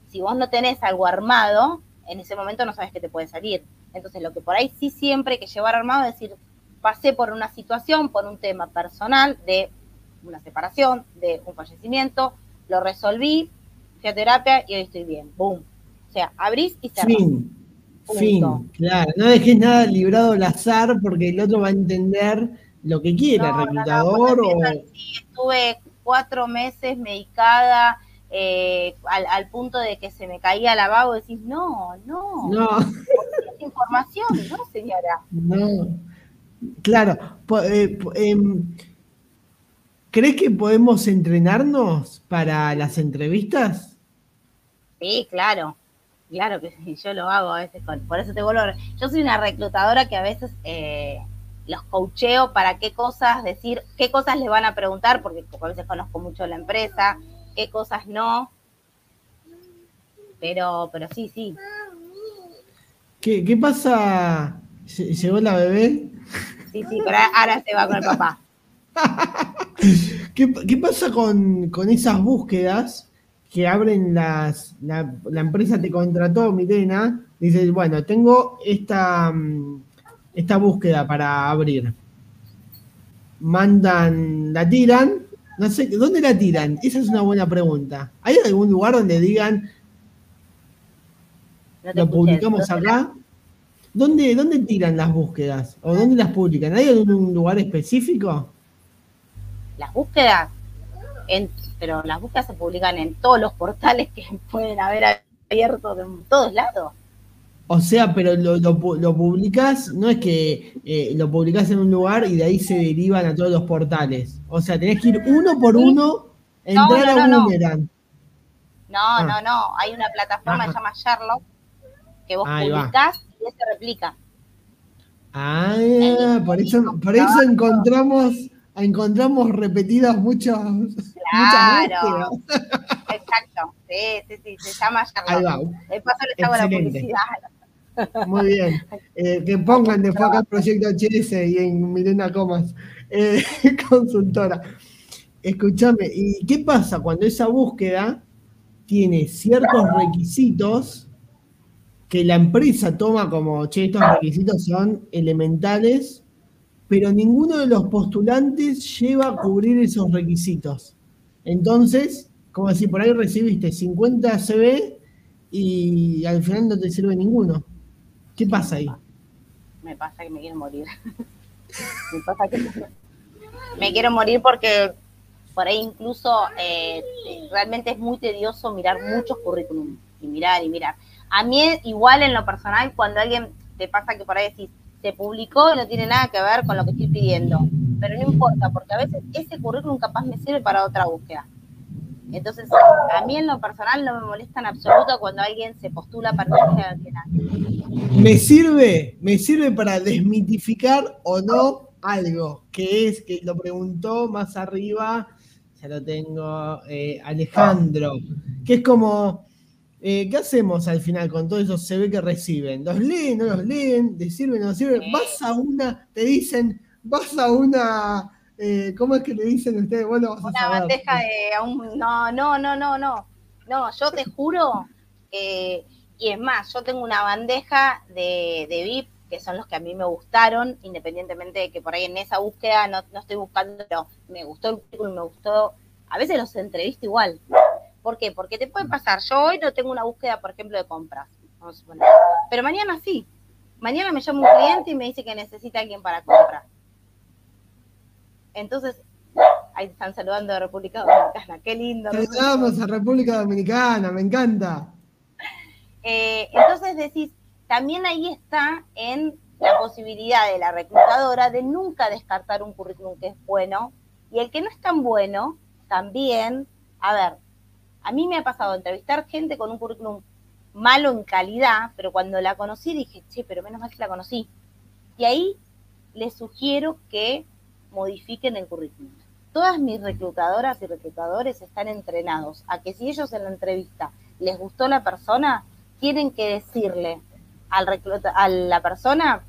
si vos no tenés algo armado, en ese momento no sabes qué te puede salir. Entonces, lo que por ahí sí siempre hay que llevar armado es decir, pasé por una situación, por un tema personal de una separación, de un fallecimiento, lo resolví, fui a terapia y hoy estoy bien. Boom. O sea, abrís y cerrás. Fin. Fin, claro. No dejes nada librado al azar porque el otro va a entender lo que quiera, el reclutador o... estuve cuatro meses medicada eh, al, punto de que se me caía la vago, decís, no, no, no. información, ¿no, señora? No, claro. Eh, em, ¿Crees que podemos entrenarnos para las entrevistas? Sí, claro. Claro que sí, yo lo hago a veces, por eso te vuelvo a... Yo soy una reclutadora que a veces eh, los coacheo para qué cosas decir, qué cosas le van a preguntar, porque a veces conozco mucho la empresa, qué cosas no. Pero, pero sí, sí. ¿Qué, qué pasa? ¿Llegó la bebé? Sí, sí, pero ahora se va con el papá. ¿Qué, ¿Qué, pasa con, con, esas búsquedas que abren las. La, la empresa te contrató, Milena. Dices, bueno, tengo esta. Mm, esta búsqueda para abrir, mandan, la tiran, no sé, ¿dónde la tiran? Esa es una buena pregunta. ¿Hay algún lugar donde digan, lo publicamos acá? ¿Dónde, ¿Dónde tiran las búsquedas? ¿O dónde las publican? ¿Hay algún lugar específico? Las búsquedas, en, pero las búsquedas se publican en todos los portales que pueden haber abierto de todos lados. O sea, pero lo, lo, publicás, no es que eh, lo publicás en un lugar y de ahí se derivan a todos los portales. O sea, tenés que ir uno por uno, entrar no, no, a Boomerang. No, ah. no, no. Hay una plataforma que se llama Sherlock que vos publicás y se replica. Ah, por eso, por eso encontramos, encontramos repetidas muchas, claro. Exacto. Sí, sí, sí. Se llama va. De paso le hago la publicidad. Muy bien. Eh, que pongan después acá el proyecto HS y en Milena Comas, eh, consultora. Escúchame, ¿y qué pasa cuando esa búsqueda tiene ciertos requisitos que la empresa toma como, che, estos requisitos son elementales, pero ninguno de los postulantes lleva a cubrir esos requisitos? Entonces, como si por ahí recibiste 50 CV y al final no te sirve ninguno. ¿Qué pasa ahí? Me pasa que me quiero morir. me pasa que me quiero morir porque por ahí incluso eh, realmente es muy tedioso mirar muchos currículums y mirar y mirar. A mí igual en lo personal, cuando alguien te pasa que por ahí decís, se publicó y no tiene nada que ver con lo que estoy pidiendo, pero no importa, porque a veces ese currículum capaz me sirve para otra búsqueda. Entonces, a mí en lo personal no me molesta en absoluto cuando alguien se postula para una Me sirve, me sirve para desmitificar o no algo, que es que lo preguntó más arriba, ya lo tengo, eh, Alejandro, que es como, eh, ¿qué hacemos al final con todo eso se ve que reciben? ¿Los leen, no los leen? ¿Les sirve, no les sirve? Vas a una, te dicen, vas a una eh, ¿Cómo es que le dicen ustedes? Bueno, Una bandeja de un, no, no, no, no, no. No, yo te juro, y es más, yo tengo una bandeja de, de VIP que son los que a mí me gustaron, independientemente de que por ahí en esa búsqueda no, no estoy buscando, pero me gustó el currículum, me gustó. A veces los entrevisto igual. ¿Por qué? Porque te puede pasar. Yo hoy no tengo una búsqueda, por ejemplo, de compras. Pero mañana sí. Mañana me llama un cliente y me dice que necesita alguien para comprar. Entonces, ahí están saludando a República Dominicana, qué lindo. Saludamos a República Dominicana, me encanta. Eh, entonces decís, también ahí está en la posibilidad de la reclutadora de nunca descartar un currículum que es bueno y el que no es tan bueno, también, a ver, a mí me ha pasado entrevistar gente con un currículum malo en calidad, pero cuando la conocí dije, che, pero menos mal que la conocí. Y ahí les sugiero que modifiquen el currículum. Todas mis reclutadoras y reclutadores están entrenados a que si ellos en la entrevista les gustó la persona, tienen que decirle al a la persona,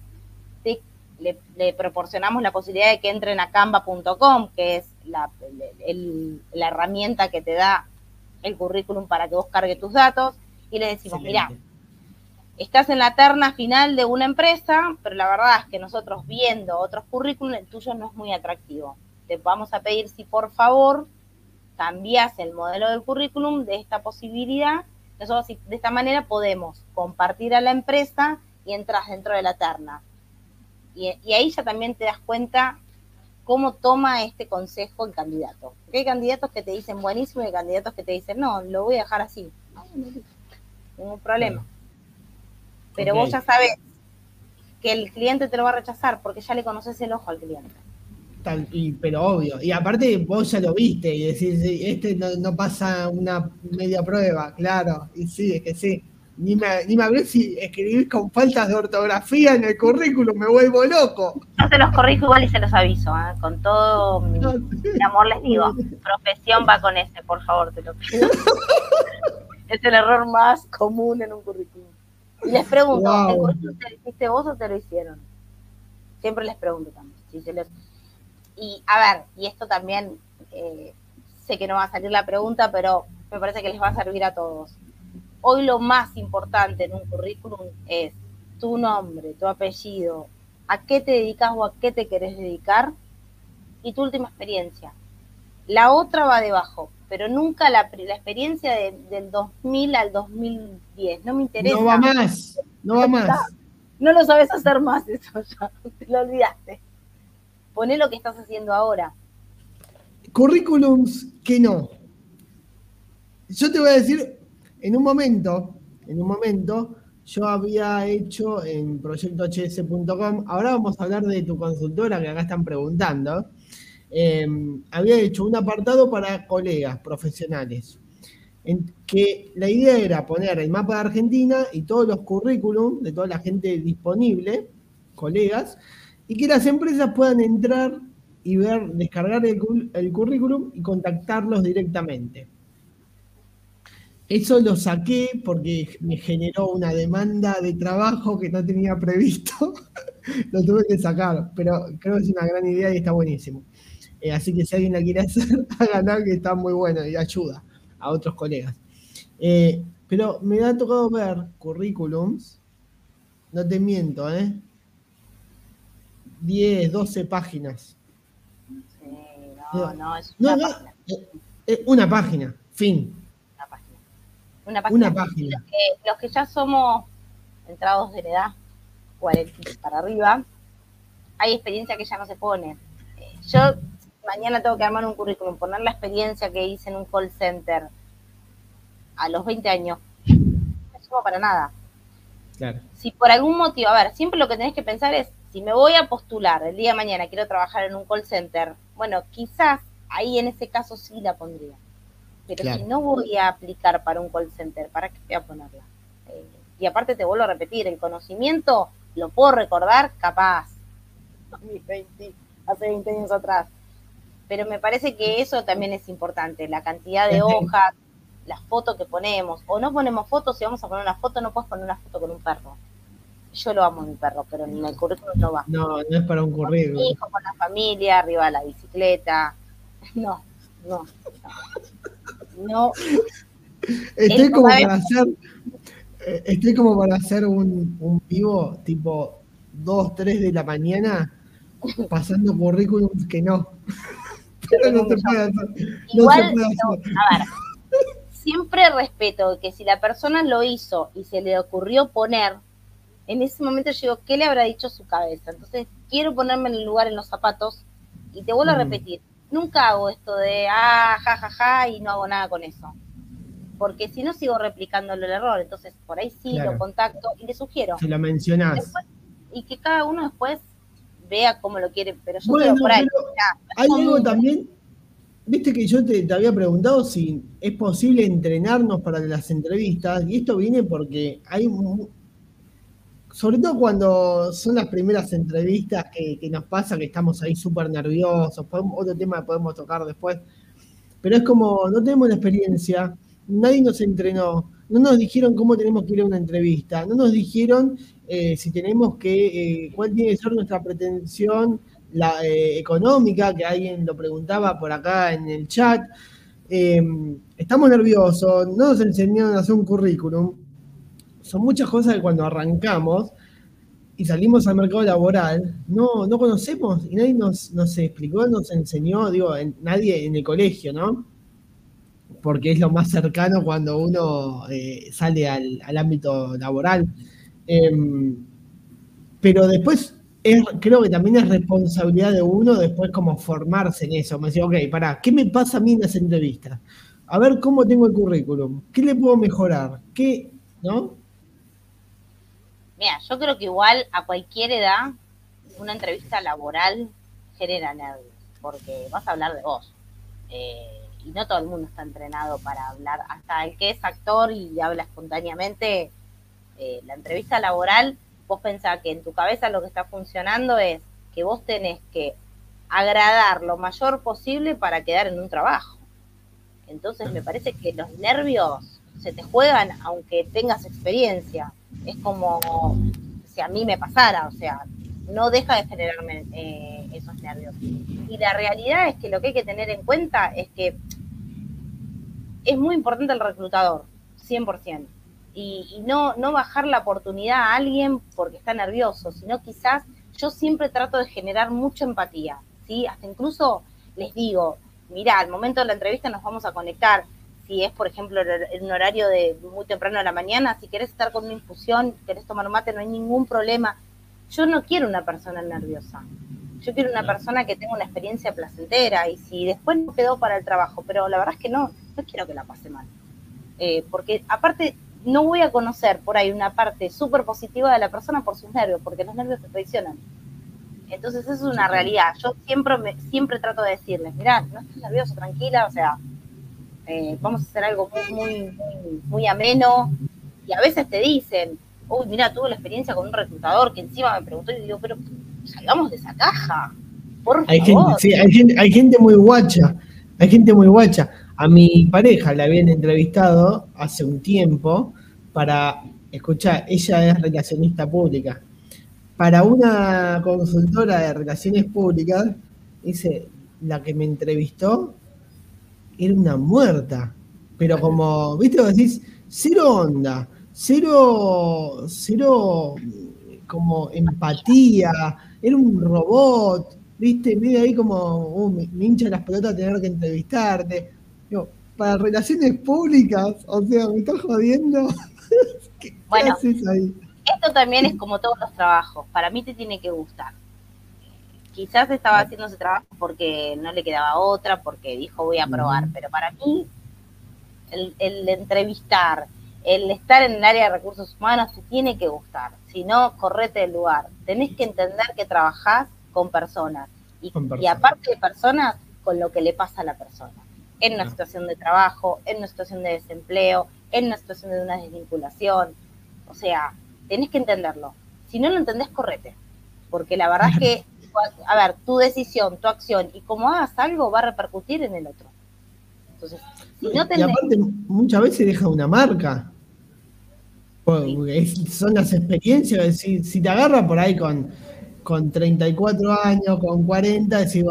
le, proporcionamos la posibilidad de que entren a canva.com, que es la herramienta que te da el currículum para que vos cargues tus datos, y le decimos, mira, estás en la terna final de una empresa, pero la verdad es que nosotros viendo otros currículums, el tuyo no es muy atractivo. Te vamos a pedir si por favor cambias el modelo del currículum de esta posibilidad. Nosotros de esta manera podemos compartir a la empresa y entras dentro de la terna. Y, ahí ya también te das cuenta cómo toma este consejo el candidato. Porque hay candidatos que te dicen buenísimo y hay candidatos que te dicen, no, lo voy a dejar así. No, ningún problema. Pero vos ya sabes que el cliente te lo va a rechazar porque ya le conoces el ojo al cliente. y, pero obvio. Y aparte vos ya lo viste y decís, este no, pasa una media prueba, claro. Y sí, es que sí. Ni me, ni me si escribís con faltas de ortografía en el currículum, me vuelvo loco. Yo se los corrijo igual y se los aviso, ¿eh? con todo mi, amor les digo, profesión va con ese, por favor, te lo pido. es el error más común en un currículum. Y les pregunto, ¿el currículum te lo hiciste vos o te lo hicieron? Siempre les pregunto también. Y a ver, y esto también, eh, sé que no va a salir la pregunta, pero me parece que les va a servir a todos. Hoy lo más importante en un currículum es tu nombre, tu apellido, a qué te dedicas o a qué te querés dedicar y tu última experiencia. La otra va debajo, pero nunca la, la experiencia del 2000 al 2010. No me interesa. No va más, no va más. No lo sabes hacer más eso ya, te lo olvidaste. Poné lo que estás haciendo ahora. Currículums que no. Yo te voy a decir, en un momento, en un momento, yo había hecho en proyectohs.com, ahora vamos a hablar de tu consultora que acá están preguntando. Em, había hecho un apartado para colegas profesionales, en que la idea era poner el mapa de Argentina y todos los currículum de toda la gente disponible, colegas, y que las empresas puedan entrar y ver, descargar el, currículum y contactarlos directamente. Eso lo saqué porque me generó una demanda de trabajo que no tenía previsto. lo tuve que sacar, pero creo que es una gran idea y está buenísimo. Eh, así que si alguien la quiere hacer, ganar que está muy bueno y ayuda a otros colegas. Eh, pero me ha tocado ver currículums, no te miento, ¿eh? 10, 12 páginas. Sí, no, no, es una página. Eh, una página, fin. Una página. Una. Los, que, los que ya somos entrados de la edad, 40 para arriba, hay experiencia que ya no se pone. Yo mañana tengo que armar un currículum, poner la experiencia que hice en un call center a los 20 años, no suma para nada. Claro. Si por algún motivo, a ver, siempre lo que tenés que pensar es, si me voy a postular el día de mañana, quiero trabajar en un call center, bueno, quizás ahí en ese caso sí la pondría. Pero si no voy a aplicar para un call center, ¿para qué voy a ponerla? Eh, y aparte te vuelvo a repetir, el conocimiento lo puedo recordar capaz, hace 20 años atrás. Pero me parece que eso también es importante, la cantidad de hojas, las fotos que ponemos, o no ponemos fotos, si vamos a poner una foto, no puedes poner una foto con un perro. Yo lo amo a mi perro, pero en el currículum no va. No, no es para un currículum. Con hijo, con la familia, arriba de la bicicleta. No, no, no. Estoy como para hacer, eh, estoy como para hacer un, un vivo tipo 2, 3 de la mañana pasando currículums que no. Pero no se puede hacer. Igual, a ver, siempre respeto que si la persona lo hizo y se le ocurrió poner, en ese momento yo digo, ¿qué le habrá dicho su cabeza? Entonces, quiero ponerme en el lugar en los zapatos y te vuelvo a mm. repetir, nunca hago esto de, ah, ja, ja, ja, y no hago nada con eso. Porque si no sigo replicando el error, entonces por ahí sí lo contacto y le sugiero. Si lo mencionás. y que cada uno después vea cómo lo quiere, pero yo bueno, por ahí. hay algo también Viste que yo te, había preguntado si es posible entrenarnos para las entrevistas, y esto viene porque hay, sobre todo cuando son las primeras entrevistas que, nos pasa, que estamos ahí súper nerviosos, otro tema que podemos tocar después, pero es como, no tenemos la experiencia, nadie nos entrenó, no nos dijeron cómo tenemos que ir a una entrevista, no nos dijeron eh, si tenemos que, eh, cuál tiene que ser nuestra pretensión eh, económica, que alguien lo preguntaba por acá en el chat. Estamos nerviosos, no nos enseñaron a hacer un currículum. Son muchas cosas que cuando arrancamos y salimos al mercado laboral, no, no conocemos y nadie nos, nos explicó, nos enseñó, digo, nadie en el colegio, ¿no? Porque es lo más cercano cuando uno eh, sale al, ámbito laboral. Em, pero después creo que también es responsabilidad de uno después como formarse en eso. Me decía, ok, pará, ¿qué me pasa a mí en las entrevistas? A ver cómo tengo el currículum, ¿qué le puedo mejorar? ¿Qué, no? Mira, yo creo que igual a cualquier edad una entrevista laboral genera nervios, porque vas a hablar de vos. Eh, y no todo el mundo está entrenado para hablar. Hasta el que es actor y habla espontáneamente, eh, la entrevista laboral vos pensás que en tu cabeza lo que está funcionando es que vos tenés que agradar lo mayor posible para quedar en un trabajo. Entonces me parece que los nervios se te juegan aunque tengas experiencia. Es como si a mí me pasara, o sea, no deja de generarme eh, esos nervios. Y la realidad es que lo que hay que tener en cuenta es que es muy importante el reclutador, 100% y, no, no bajar la oportunidad a alguien porque está nervioso, sino quizás yo siempre trato de generar mucha empatía, ¿sí? Hasta incluso les digo, mira, al momento de la entrevista nos vamos a conectar, si es, por ejemplo, en un horario de muy temprano de la mañana, si querés estar con una infusión, querés tomar mate, no hay ningún problema. Yo no quiero una persona nerviosa. Yo quiero una persona que tenga una experiencia placentera y si después no quedó para el trabajo, pero la verdad es que no, no quiero que la pase mal. Eh, porque aparte no voy a conocer por ahí una parte súper positiva de la persona por sus nervios, porque los nervios te traicionan. Entonces, eso es una realidad. Yo siempre, me, siempre trato de decirles, mirá, no estés nervioso, tranquila, o sea, eh, vamos a hacer algo muy, muy, muy, ameno. Y a veces te dicen, uy, mira, tuve la experiencia con un reclutador que encima me preguntó y digo, pero salgamos de esa caja, por hay Gente, sí, hay gente, hay gente muy guacha, hay gente muy guacha. A mi pareja la habían entrevistado hace un tiempo para, escuchar, ella es relacionista pública. Para una consultora de relaciones públicas, dice, la que me entrevistó era una muerta. Pero como, viste, vos decís, cero onda, cero, cero como empatía, era un robot, viste, medio ahí como, uh, me, hincha las pelotas tener que entrevistarte. para relaciones públicas, o sea, me estás jodiendo. ¿Qué, bueno, haces ahí? Esto también es como todos los trabajos, para mí te tiene que gustar. Quizás estaba haciendo ese trabajo porque no le quedaba otra, porque dijo voy a probar, pero para mí el, el entrevistar, el estar en el área de recursos humanos te tiene que gustar. Si no, correte del lugar. Tenés que entender que trabajás con personas. Y, y, aparte de personas, con lo que le pasa a la persona. En una situación de trabajo, en una situación de desempleo, en una situación de una desvinculación. O sea, tenés que entenderlo. Si no lo entendés, correte. Porque la verdad es que, a ver, tu decisión, tu acción y cómo hagas algo va a repercutir en el otro. Entonces, si no tenés... Y aparte, muchas veces deja una marca son las experiencias, si, si te agarra por ahí con, con 34 años, con 40, decís,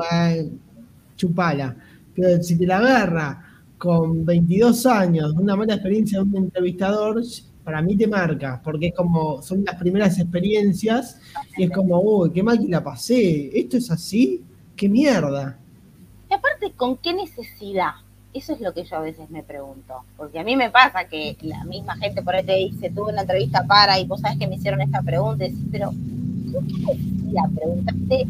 chupala. Pero si te la agarra con 22 años, una mala experiencia de un entrevistador, para mí te marca, porque es como, son las primeras experiencias y es como, uy, qué mal que la pasé, esto es así, qué mierda. Y aparte, ¿con qué necesidad? Eso es lo que yo a veces me pregunto, porque a mí me pasa que la misma gente por ahí te dice, tuve una entrevista para y vos sabes que me hicieron esta pregunta, y decís, pero ¿por qué necesidad preguntarte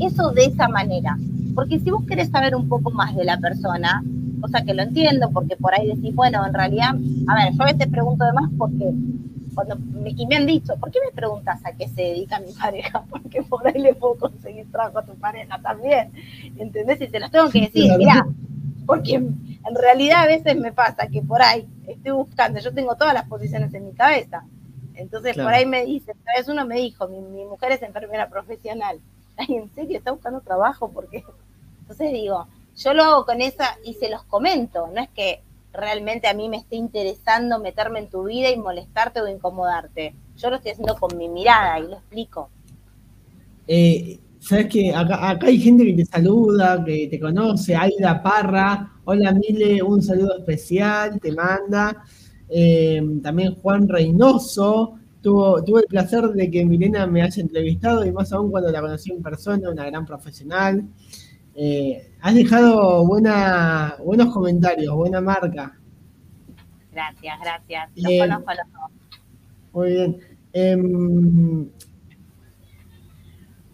eso de esa manera? Porque si vos querés saber un poco más de la persona, cosa que lo entiendo, porque por ahí decís, bueno, en realidad, a ver, yo a veces pregunto de más porque cuando me, han dicho, ¿por qué me preguntas a qué se dedica mi pareja? Porque por ahí le puedo conseguir trabajo a tu pareja también, ¿entendés? Y te los tengo que decir, mira, porque en realidad a veces me pasa que por ahí estoy buscando, yo tengo todas las posiciones en mi cabeza, entonces por ahí me dice, una vez uno me dijo, mi, mujer es enfermera profesional, ¿Ay, ¿en serio está buscando trabajo? porque Entonces digo, yo lo hago con esa y se los comento, no es que realmente a mí me esté interesando meterme en tu vida y molestarte o incomodarte. Yo lo estoy haciendo con mi mirada y lo explico. Eh, Sabes que acá, hay gente que te saluda, que te conoce, Aida Parra, hola Mile, un saludo especial, te manda. Eh, también Juan Reynoso, tuve el placer de que Milena me haya entrevistado y más aún cuando la conocí en persona, una gran profesional. Eh, has dejado buena, buenos comentarios, buena marca. Gracias, gracias. Los conozco a los dos. Muy bien. Em,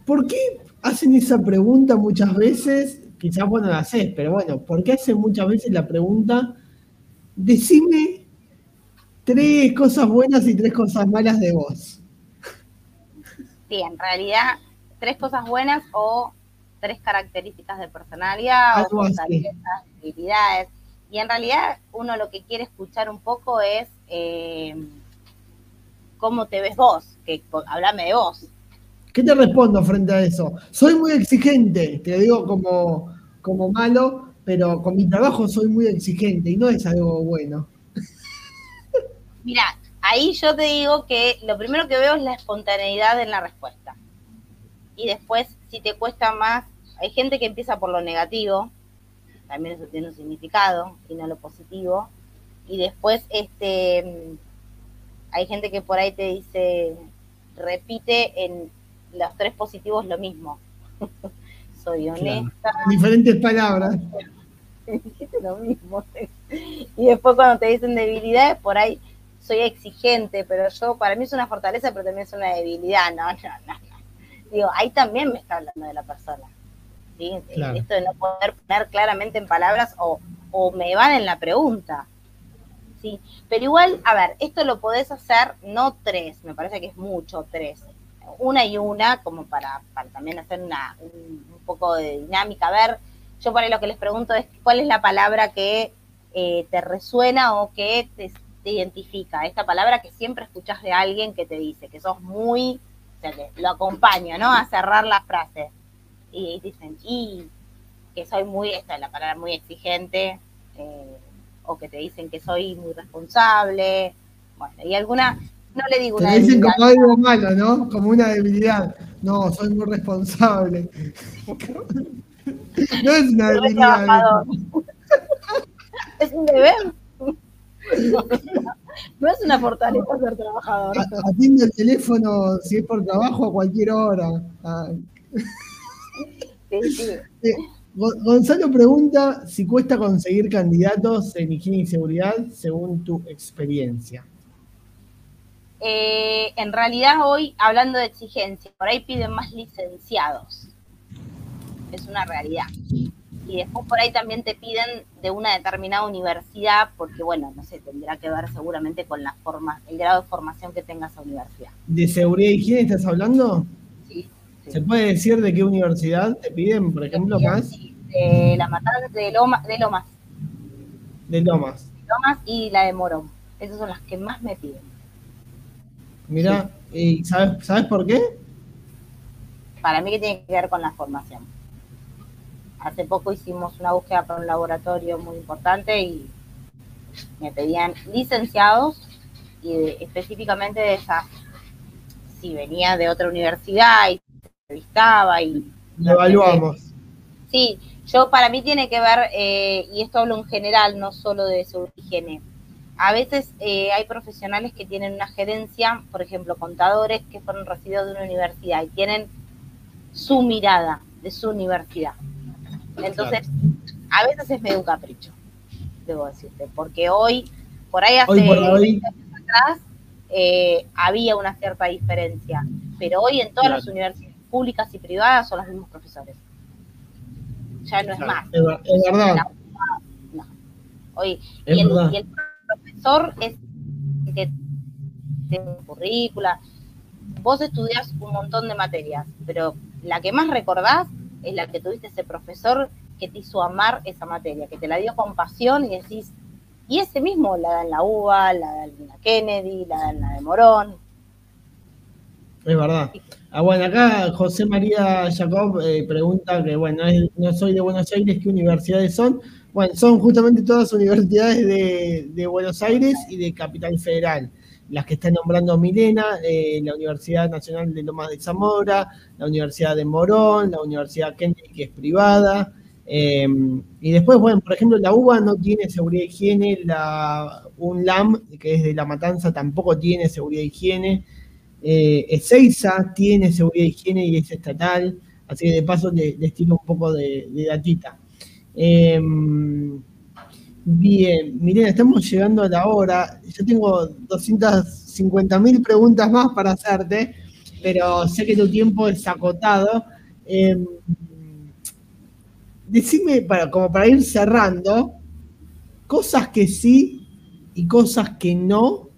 ¿Por qué hacen esa pregunta muchas veces? Quizás vos no la haces, pero bueno, ¿por qué hacen muchas veces la pregunta? Decime tres cosas buenas y tres cosas malas de vos. Sí, en realidad, tres cosas buenas o tres características de personalidad o fortalezas, habilidades. Y en realidad uno lo que quiere escuchar un poco es eh, cómo te ves vos, que hablame de vos, ¿Qué te respondo frente a eso? Soy muy exigente, te lo digo como, como malo, pero con mi trabajo soy muy exigente y no es algo bueno. Mira, ahí yo te digo que lo primero que veo es la espontaneidad en la respuesta. Y después, si te cuesta más, hay gente que empieza por lo negativo, también eso tiene un significado, y no lo positivo. Y después, este, hay gente que por ahí te dice, repite en los tres positivos lo mismo. Soy honesta. Diferentes palabras. lo mismo. Y después cuando te dicen debilidades, por ahí soy exigente, pero yo, para mí es una fortaleza, pero también es una debilidad. No, no, no. Digo, ahí también me está hablando de la persona. ¿sí? Esto de no poder poner claramente en palabras o, o me van en la pregunta. Sí, pero igual, a ver, esto lo podés hacer no tres, me parece que es mucho tres una y una, como para, también hacer una, un, poco de dinámica. A ver, yo por ahí lo que les pregunto es cuál es la palabra que eh, te resuena o que te, identifica. Esta palabra que siempre escuchas de alguien que te dice, que sos muy, sea, que lo acompaña, ¿no? A cerrar la frase. Y dicen, y que soy muy, esta es la palabra muy exigente, eh, o que te dicen que soy muy responsable, bueno, y alguna, no le digo una Te dicen como algo malo, ¿no? Como una debilidad. No, soy muy responsable. no es una debilidad. es un deber. No es una fortaleza ser trabajador. Atiende el teléfono si es por trabajo a cualquier hora. Ah. Eh, Gonzalo pregunta si cuesta conseguir candidatos en higiene y seguridad según tu experiencia. Eh, en realidad hoy, hablando de exigencia, por ahí piden más licenciados. Es una realidad. Y después por ahí también te piden de una determinada universidad, porque bueno, no sé, tendrá que ver seguramente con la forma, el grado de formación que tenga esa universidad. ¿De seguridad y higiene estás hablando? Sí. ¿Se puede decir de qué universidad te piden, por ejemplo, más? de la Matanza, de, Loma, de Lomas. De Lomas. Lomas y la de Morón. Esas son las que más me piden. Mira, ¿y sabes, sabes por qué? Para mí que tiene que ver con la formación. Hace poco hicimos una búsqueda para un laboratorio muy importante y me pedían licenciados y específicamente de esa, si venía de otra universidad y entrevistaba y... Lo evaluamos. Sí, yo para mí tiene que ver, eh, y esto hablo en general, no solo de su higiene. A veces eh, hay profesionales que tienen una gerencia, por ejemplo, contadores que fueron recibidos de una universidad y tienen su mirada de su universidad. Entonces, a veces es medio un capricho, debo decirte, porque hoy, por ahí hace años atrás, eh, había una cierta diferencia, pero hoy en todas las universidades públicas y privadas son los mismos profesores. Ya no es más. Es, verdad. Hoy, y, el, y, el, profesor es que tiene currícula. Vos estudias un montón de materias, pero la que más recordás es la que tuviste ese profesor que te hizo amar esa materia, que te la dio con pasión y decís, y ese mismo la da en la UBA, la da en la Kennedy, la da en la de Morón. Es verdad. Ah, bueno, acá José María Jacob eh, pregunta que, bueno, no soy de Buenos Aires, ¿qué universidades son? Bueno, son justamente todas universidades de, Buenos Aires y de Capital Federal. Las que está nombrando Milena, eh, la Universidad Nacional de Lomas de Zamora, la Universidad de Morón, la Universidad Kennedy, que es privada. Em, y después, bueno, por ejemplo, la UBA no tiene seguridad e higiene, la UNLAM, que es de La Matanza, tampoco tiene seguridad e higiene. Eh, tiene seguridad de higiene y es estatal, así que de paso les, tiro un poco de, datita. Em, bien, miren, estamos llegando a la hora. Yo tengo 250 mil preguntas más para hacerte, pero sé que tu tiempo es acotado. Em, decime, para, como para ir cerrando, cosas que sí y cosas que no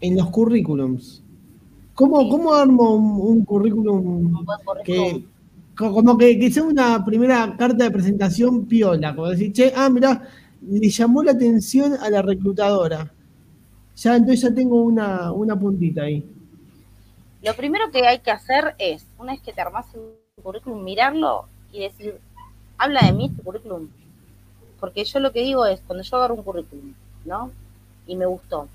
en los currículums. ¿Cómo, cómo armo un, currículum que, como que, sea una primera carta de presentación piola? Como decir, che, ah, mira, le llamó la atención a la reclutadora. Ya, entonces ya tengo una, una puntita ahí. Lo primero que hay que hacer es, una vez que te armas un currículum, mirarlo y decir, habla de mí este currículum. Porque yo lo que digo es, cuando yo agarro un currículum, ¿no? Y me gustó,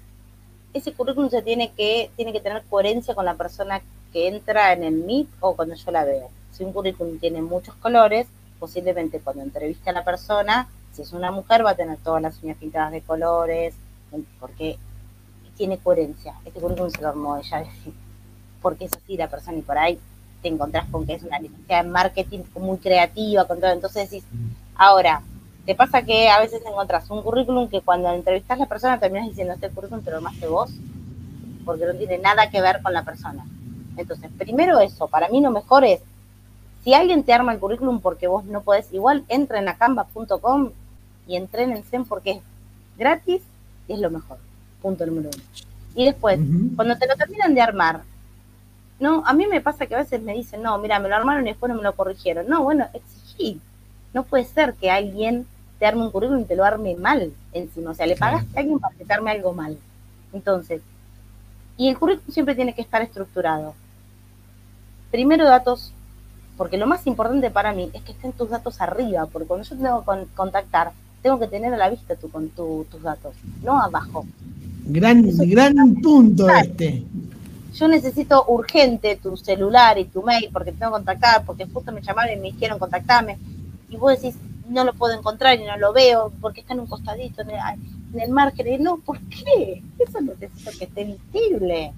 ese currículum se tiene que, tiene que tener coherencia con la persona que entra en el Meet o cuando yo la veo. Si un currículum tiene muchos colores, posiblemente cuando entrevista a la persona, si es una mujer, va a tener todas las uñas pintadas de colores, porque tiene coherencia. Este currículum se lo armó ella, porque es así la persona y por ahí te encontrás con que es una licenciada en marketing muy creativa, con todo. Entonces decís, ahora, te pasa que a veces encontrás un currículum que cuando entrevistas a la persona terminas diciendo este currículum pero más que vos, porque no tiene nada que ver con la persona. Entonces, primero eso, para mí lo mejor es, si alguien te arma el currículum porque vos no podés, igual entren a canva.com y entrenen porque es gratis y es lo mejor. Punto número uno. Y después, cuando te lo terminan de armar, no, a mí me pasa que a veces me dicen, no, mira, me lo armaron y después no me lo corrigieron. No, bueno, exigí. No puede ser que alguien te arme un currículum y te lo arme mal encima. O sea, le pagaste a alguien para que te arme algo mal. Entonces, y el currículum siempre tiene que estar estructurado. Primero datos, porque lo más importante para mí es que estén tus datos arriba, porque cuando yo tengo que contactar, tengo que tener a la vista tu, con tus datos, no abajo. Gran, gran punto este. Yo necesito urgente tu celular y tu mail porque te tengo que contactar, porque justo me llamaron y me dijeron contactarme. Y vos decís, no lo puedo encontrar y no lo veo porque está en un costadito, en el, margen. Y no, ¿por qué? Eso necesito que esté visible.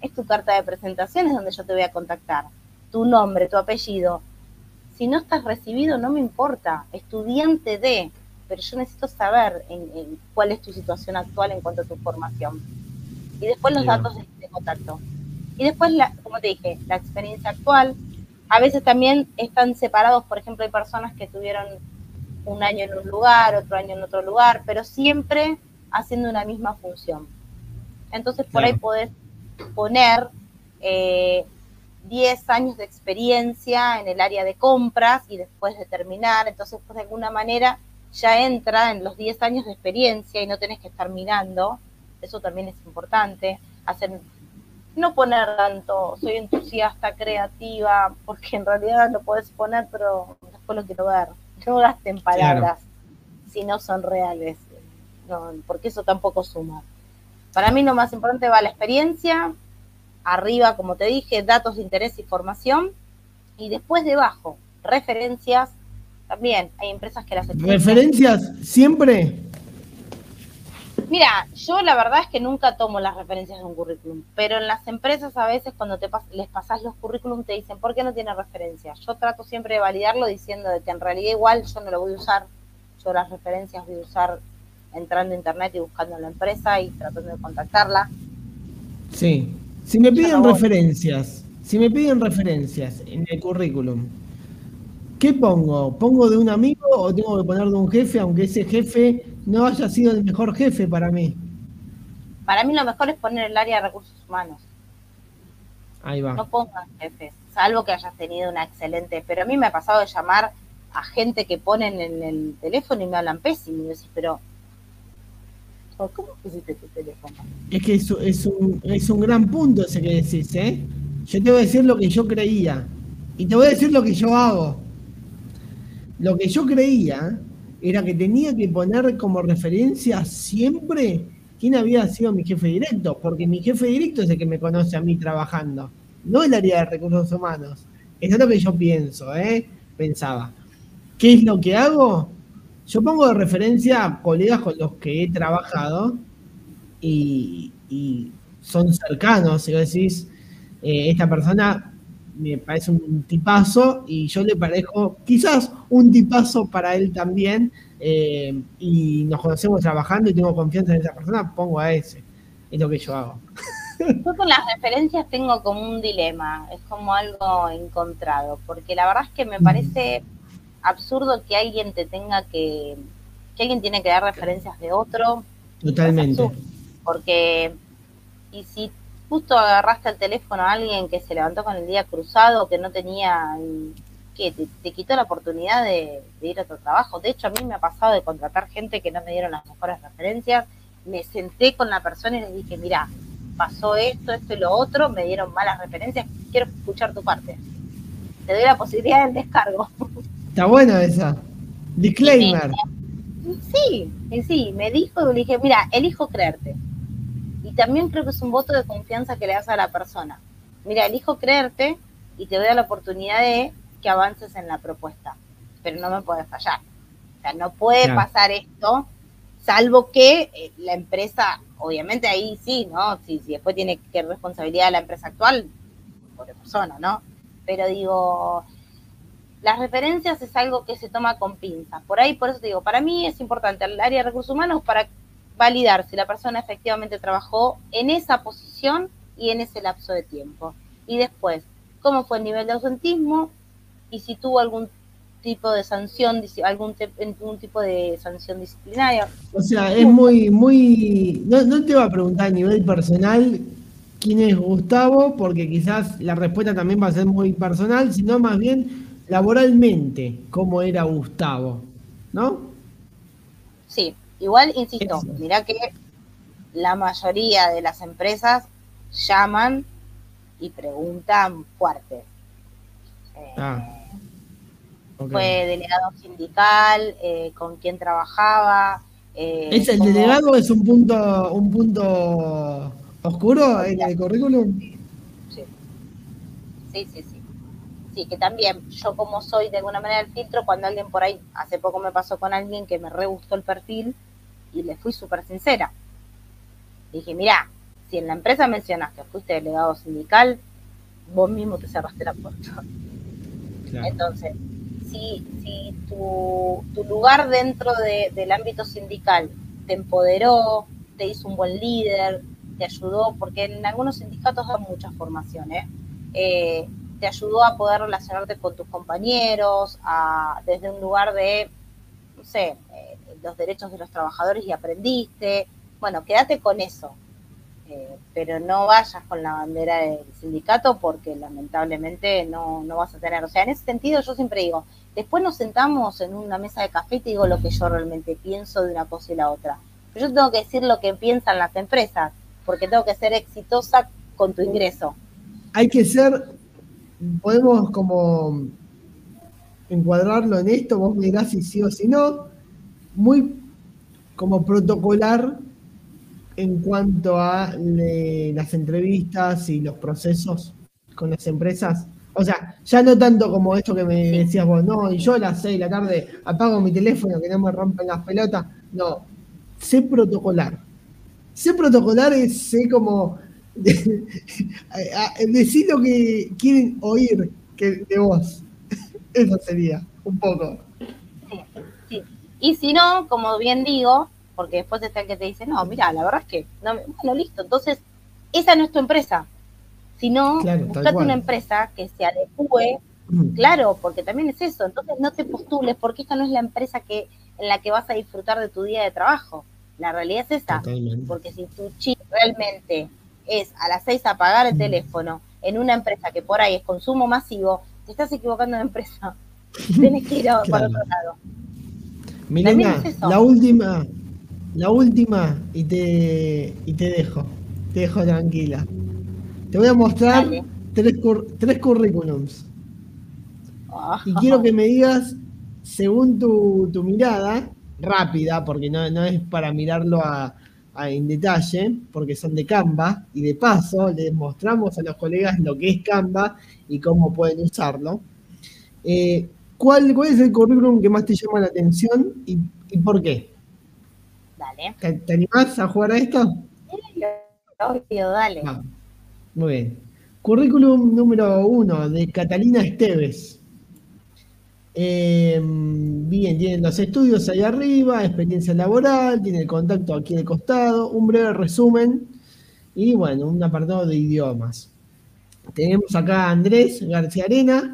Es tu carta de presentación, es donde yo te voy a contactar. Tu nombre, tu apellido. Si no estás recibido, no me importa. Estudiante de, pero yo necesito saber en, cuál es tu situación actual en cuanto a tu formación. Y después los datos de, contacto. Y después, la, como te dije, la experiencia actual. A veces también están separados, por ejemplo, hay personas que tuvieron un año en un lugar, otro año en otro lugar, pero siempre haciendo una misma función. Entonces, por ahí podés poner eh, 10 años de experiencia en el área de compras y después de terminar, entonces, pues de alguna manera ya entra en los 10 años de experiencia y no tenés que estar mirando, eso también es importante, hacer no poner tanto, soy entusiasta, creativa, porque en realidad lo puedes poner, pero después lo quiero ver. No gasten palabras si no son reales, porque eso tampoco suma. Para mí lo más importante va la experiencia, arriba, como te dije, datos de interés y formación, y después debajo, referencias también hay empresas que las ¿Referencias siempre? Mira, yo la verdad es que nunca tomo las referencias de un currículum, pero en las empresas a veces cuando te les pasas los currículums te dicen, ¿por qué no tiene referencias? Yo trato siempre de validarlo diciendo de que en realidad igual yo no lo voy a usar, yo las referencias voy a usar entrando a internet y buscando la empresa y tratando de contactarla. Sí, si me piden referencias, si me piden referencias en el currículum, ¿Qué pongo? ¿Pongo de un amigo o tengo que poner de un jefe, aunque ese jefe no haya sido el mejor jefe para mí? Para mí lo mejor es poner el área de recursos humanos. Ahí va. No pongan jefes, salvo que hayas tenido una excelente. Pero a mí me ha pasado de llamar a gente que ponen en el teléfono y me hablan pésimo. Y decís, pero. ¿Cómo pusiste tu teléfono? Es que es, es, un, es un gran punto ese que decís, ¿eh? Yo te voy a decir lo que yo creía. Y te voy a decir lo que yo hago. Lo que yo creía era que tenía que poner como referencia siempre quién había sido mi jefe directo, porque mi jefe directo es el que me conoce a mí trabajando, no el área de recursos humanos. Eso es lo que yo pienso, ¿eh? Pensaba. ¿Qué es lo que hago? Yo pongo de referencia a colegas con los que he trabajado y, son cercanos. Vos decís, eh, esta persona me parece un tipazo y yo le parezco quizás un tipazo para él también eh, y nos conocemos trabajando y tengo confianza en esa persona, pongo a ese. Es lo que yo hago. Yo con las referencias tengo como un dilema, es como algo encontrado, porque la verdad es que me parece absurdo que alguien te tenga que, que alguien tiene que dar referencias de otro. Totalmente. Porque, y si justo agarraste el teléfono a alguien que se levantó con el día cruzado, que no tenía, que te, quitó la oportunidad de, ir a otro trabajo. De hecho, a mí me ha pasado de contratar gente que no me dieron las mejores referencias. Me senté con la persona y le dije, mira, pasó esto, esto y lo otro, me dieron malas referencias, quiero escuchar tu parte. Te doy la posibilidad del descargo. Está buena esa. Disclaimer. Sí, sí, me dijo y le dije, mira, elijo creerte también creo que es un voto de confianza que le das a la persona. Mira, elijo creerte y te doy la oportunidad de que avances en la propuesta, pero no me puedes fallar. O sea, no puede pasar esto, salvo que eh, la empresa, obviamente ahí sí, ¿no? Si, si después tiene que responsabilidad la empresa actual, por persona, ¿no? Pero digo, las referencias es algo que se toma con pinzas. Por ahí, por eso digo, para mí es importante el área de recursos humanos para validar si la persona efectivamente trabajó en esa posición y en ese lapso de tiempo. Y después, cómo fue el nivel de ausentismo y si tuvo algún tipo de sanción, algún, algún tipo de sanción disciplinaria. O sea, es muy, muy, no, no te va a preguntar a nivel personal quién es Gustavo, porque quizás la respuesta también va a ser muy personal, sino más bien laboralmente, cómo era Gustavo, ¿no? Sí, Igual, insisto, mira que la mayoría de las empresas llaman y preguntan fuerte. Eh, ah. Fue delegado sindical, eh, con quién trabajaba. Eh, ¿Es el delegado es un punto, un punto oscuro en el currículum? Sí. Sí, sí, sí. Sí, que también yo como soy de alguna manera el filtro, cuando alguien por ahí, hace poco me pasó con alguien que me re gustó el perfil y le fui súper sincera. dije, mira, si en la empresa mencionas que fuiste delegado sindical, vos mismo te cerraste la puerta. Entonces, si, si tu, tu lugar dentro del ámbito sindical te empoderó, te hizo un buen líder, te ayudó, porque en algunos sindicatos dan muchas formaciones, eh, te ayudó a poder relacionarte con tus compañeros, a, desde un lugar de, no sé, eh, los derechos de los trabajadores y aprendiste. Bueno, quédate con eso, eh, pero no vayas con la bandera del sindicato porque lamentablemente no, no vas a tener. O sea, en ese sentido yo siempre digo, después nos sentamos en una mesa de café y te digo lo que yo realmente pienso de una cosa y la otra. Pero yo tengo que decir lo que piensan las empresas, porque tengo que ser exitosa con tu ingreso. Hay que ser, podemos como encuadrarlo en esto, vos me dirás si sí o si no, muy como protocolar en cuanto a las entrevistas y los procesos con las empresas? O sea, ya no tanto como esto que me decías vos, no, y yo a las 6 de la tarde apago mi teléfono, que no me rompen las pelotas. No, sé protocolar. Sé protocolar es sé como decir lo que quieren oír que, de vos. Eso sería, un poco. Y si no, como bien digo, porque después está el que te dice, no, mira, la verdad es que, no, bueno, listo, entonces esa no es tu empresa, sino claro, buscate una empresa que se adecue, claro, porque también es eso, entonces no te postules porque esta no es la empresa que en la que vas a disfrutar de tu día de trabajo, la realidad es esa, porque si tu chip realmente es a las seis apagar el teléfono en una empresa que por ahí es consumo masivo, te estás equivocando de empresa, tienes que ir a, para otro lado. Milena, la última, la última y te, y te dejo. Te dejo tranquila. Te voy a mostrar tres, tres currículums. Y quiero que me digas, según tu, mirada, rápida, porque no, es para mirarlo a, en detalle, porque son de Canva, y de paso les mostramos a los colegas lo que es Canva y cómo pueden usarlo. Eh, ¿cuál, ¿Cuál es el currículum que más te llama la atención y, y por qué? ¿Te, animás a jugar a esto? Sí, obvio, dale. Ah, muy bien. Currículum número uno de Catalina Esteves. Em, bien, tienen los estudios ahí arriba, experiencia laboral, tiene el contacto aquí al costado, un breve resumen y bueno, un apartado de idiomas. Tenemos acá a Andrés García Arena,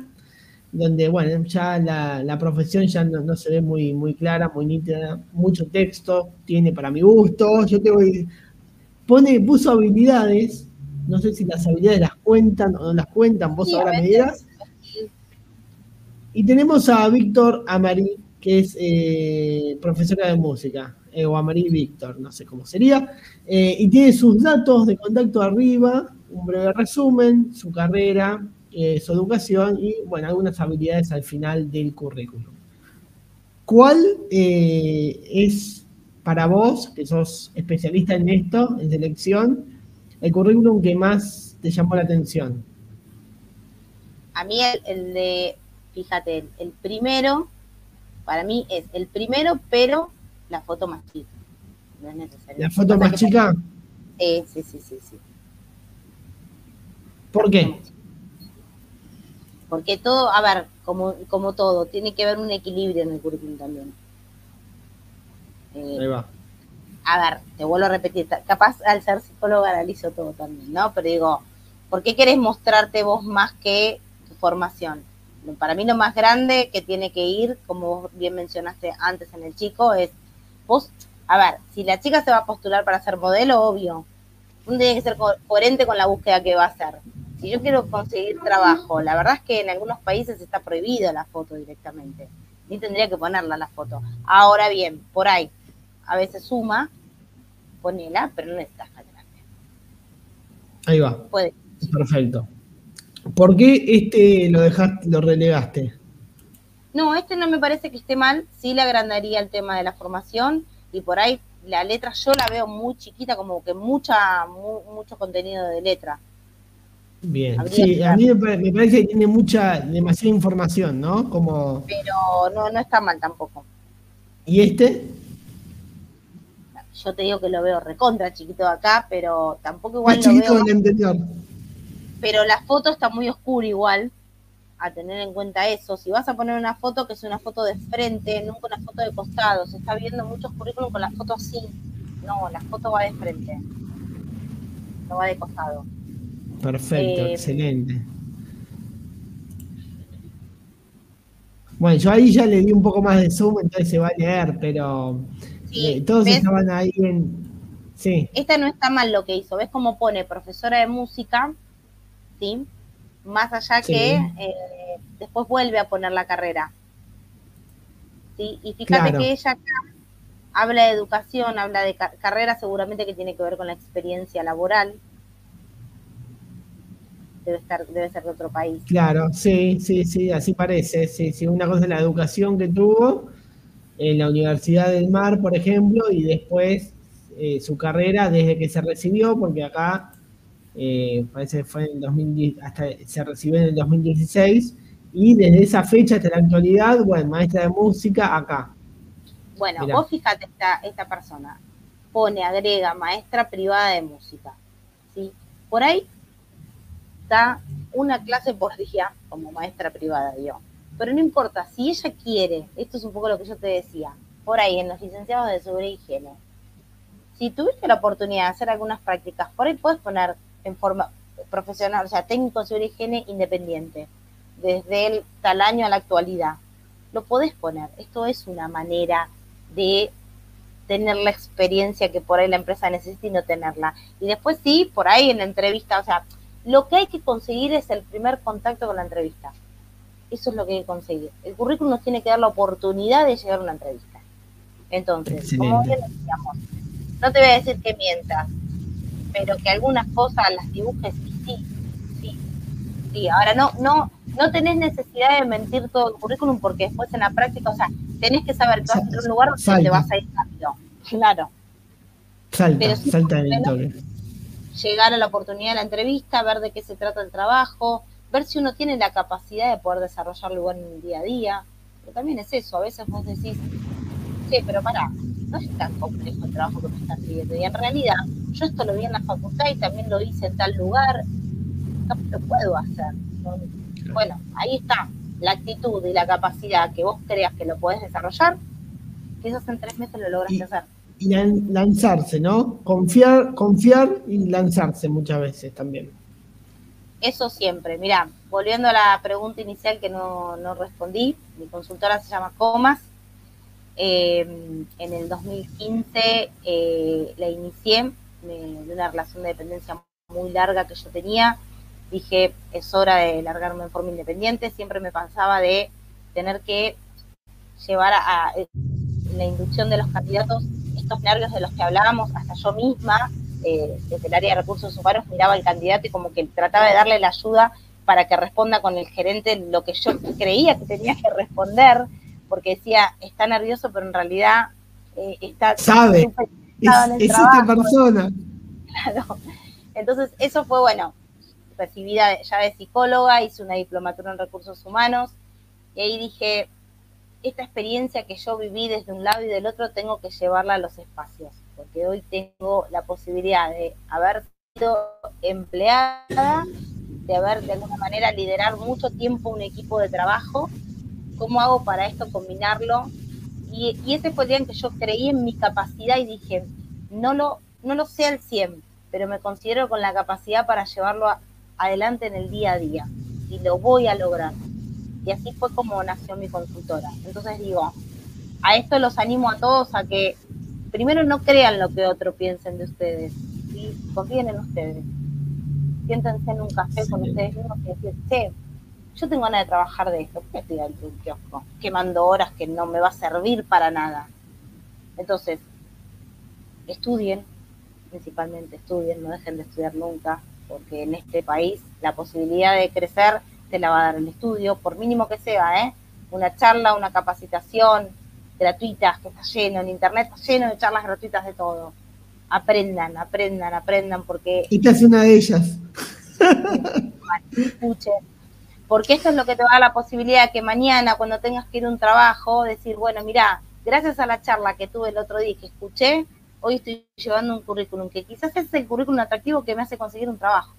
donde, bueno, ya la, profesión ya no, se ve muy, muy clara, muy nítida, mucho texto, tiene para mi gusto, yo te voy, pone, puso habilidades, no sé si las habilidades las cuentan o no las cuentan, vos ahora me dirás. Y tenemos a Víctor Amarí, que es eh, profesora de música, eh, o Amarí Víctor, no sé cómo sería, eh, y tiene sus datos de contacto arriba, un breve resumen, su carrera, eh, su educación y, bueno, algunas habilidades al final del currículum. ¿Cuál eh, es para vos, que sos especialista en esto, en selección, el currículum que más te llamó la atención? A mí el, de, fíjate, el, primero, para mí es el primero, pero la foto más chica. No es necesario. ¿La foto más chica? sí, sí, sí, sí. ¿Por qué? Porque todo, a ver, como, como todo, tiene que haber un equilibrio en el currículum también. Eh, Ahí va. A ver, te vuelvo a repetir, capaz al ser psicóloga analizo todo también, ¿no? Pero digo, ¿por qué querés mostrarte vos más que tu formación? Para mí lo más grande que tiene que ir, como bien mencionaste antes en el chico, es vos, a ver, si la chica se va a postular para ser modelo, obvio, uno tiene que ser coherente con la búsqueda que va a hacer si yo quiero conseguir trabajo, la verdad es que en algunos países está prohibida la foto directamente. Ni tendría que ponerla la foto. Ahora bien, por ahí, a veces suma, ponela, pero no necesitas grande. Ahí va. Puede. Perfecto. ¿Por qué este lo dejaste, lo relegaste? No, este no me parece que esté mal, sí le agrandaría el tema de la formación y por ahí la letra yo la veo muy chiquita, como que mucha, mucho contenido de letra. Bien, sí, a mí me parece que tiene mucha, demasiada información, ¿no? Como... Pero no, no está mal tampoco. ¿Y este? Yo te digo que lo veo recontra chiquito acá, pero tampoco igual lo veo. anterior. Pero la foto está muy oscura igual, a tener en cuenta eso. Si vas a poner una foto que es una foto de frente, nunca una foto de costado, se está viendo muchos currículums con la foto así. No, la foto va de frente, no va de costado. Perfecto, eh, excelente. Bueno, yo ahí ya le di un poco más de zoom, entonces se va a leer, pero eh, todos estaban ahí en... Sí. Esta no está mal lo que hizo. ¿Ves cómo pone profesora de música? ¿Sí? Más allá que eh, después vuelve a poner la carrera. ¿Sí? Y fíjate que ella acá habla de educación, habla de carrera, seguramente que tiene que ver con la experiencia laboral. Debe, estar, debe ser de otro país. Claro, sí, sí, sí, así parece. Sí, sí, una cosa es la educación que tuvo en la Universidad del Mar, por ejemplo, y después eh, su carrera desde que se recibió, porque acá eh, parece que fue en 2010, hasta se recibió en el 2016, y desde esa fecha hasta la actualidad, bueno, maestra de música acá. Bueno, vos fíjate esta, esta persona, pone, agrega maestra privada de música, ¿sí? Por ahí una clase por día como maestra privada, yo pero no importa, si ella quiere, esto es un poco lo que yo te decía, por ahí en los licenciados de y higiene, si tuviste la oportunidad de hacer algunas prácticas, por ahí puedes poner en forma profesional, o sea, técnico y higiene independiente, desde el tal año a la actualidad. Lo podés poner. Esto es una manera de tener la experiencia que por ahí la empresa necesita y no tenerla. Y después sí, por ahí en la entrevista, o sea, lo que hay que conseguir es el primer contacto con la entrevista. Eso es lo que hay que conseguir. El currículum nos tiene que dar la oportunidad de llegar a una entrevista. Entonces, como bien decíamos, no te voy a decir que mientas, pero que algunas cosas las dibujes y sí, sí, sí. Ahora no, no, no tenés necesidad de mentir todo el currículum porque después en la práctica, o sea, tenés que saber que vas a un lugar donde te vas a ir rápido. Claro. Salta, pero salta Llegar a la oportunidad de la entrevista, ver de qué se trata el trabajo, ver si uno tiene la capacidad de poder desarrollarlo en el día a día. Pero también es eso, a veces vos decís, sí, pero pará, no es tan complejo el trabajo que me están pidiendo. Y en realidad, yo esto lo vi en la facultad y también lo hice en tal lugar, no lo puedo hacer. Bueno, ahí está la actitud y la capacidad que vos creas que lo podés desarrollar, quizás en tres meses lo logras hacer. Y lanzarse, ¿no? Confiar, confiar y lanzarse muchas veces también. Eso siempre. Mira, volviendo a la pregunta inicial que no, respondí, mi consultora se llama Comas. Eh, en el 2015 eh, la inicié de una relación de dependencia muy larga que yo tenía. Dije, es hora de largarme en forma independiente. Siempre me pasaba de tener que llevar a la inducción de los candidatos estos nervios de los que hablábamos, hasta yo misma, eh, desde el área de recursos humanos miraba al candidato y como que trataba de darle la ayuda para que responda con el gerente lo que yo creía que tenía que responder, porque decía, está nervioso, pero en realidad eh, está... Sabe, es, esta persona. Claro. Entonces, eso fue bueno. Recibida ya de psicóloga, hice una diplomatura en recursos humanos y ahí dije, esta experiencia que yo viví desde un lado y del otro tengo que llevarla a los espacios porque hoy tengo la posibilidad de haber sido empleada, de haber de alguna manera liderar mucho tiempo un equipo de trabajo. ¿Cómo hago para esto combinarlo? Y, ese fue el día en que yo creí en mi capacidad y dije, no lo, no lo sé al 100, pero me considero con la capacidad para llevarlo adelante en el día a día y lo voy a lograr. Y así fue como nació mi consultora. Entonces digo, a esto los animo a todos a que primero no crean lo que otros piensen de ustedes, ¿sí? confíen en ustedes. Siéntense en un café con ustedes mismos y decir, che, yo tengo ganas de trabajar de esto, ¿por qué estoy dentro de un kiosco? Quemando horas que no me va a servir para nada. Entonces, estudien, principalmente estudien, no dejen de estudiar nunca, porque en este país la posibilidad de crecer te la va a dar el estudio, por mínimo que sea, ¿eh? una charla, una capacitación gratuita, que está lleno en internet, está lleno de charlas gratuitas de todo. Aprendan, aprendan, aprendan, porque... Y te hace una de ellas. Escuchen. Porque esto es lo que te va a dar la posibilidad de que mañana, cuando tengas que ir a un trabajo, decir, bueno, mira, gracias a la charla que tuve el otro día y que escuché, hoy estoy llevando un currículum, que quizás es el currículum atractivo que me hace conseguir un trabajo.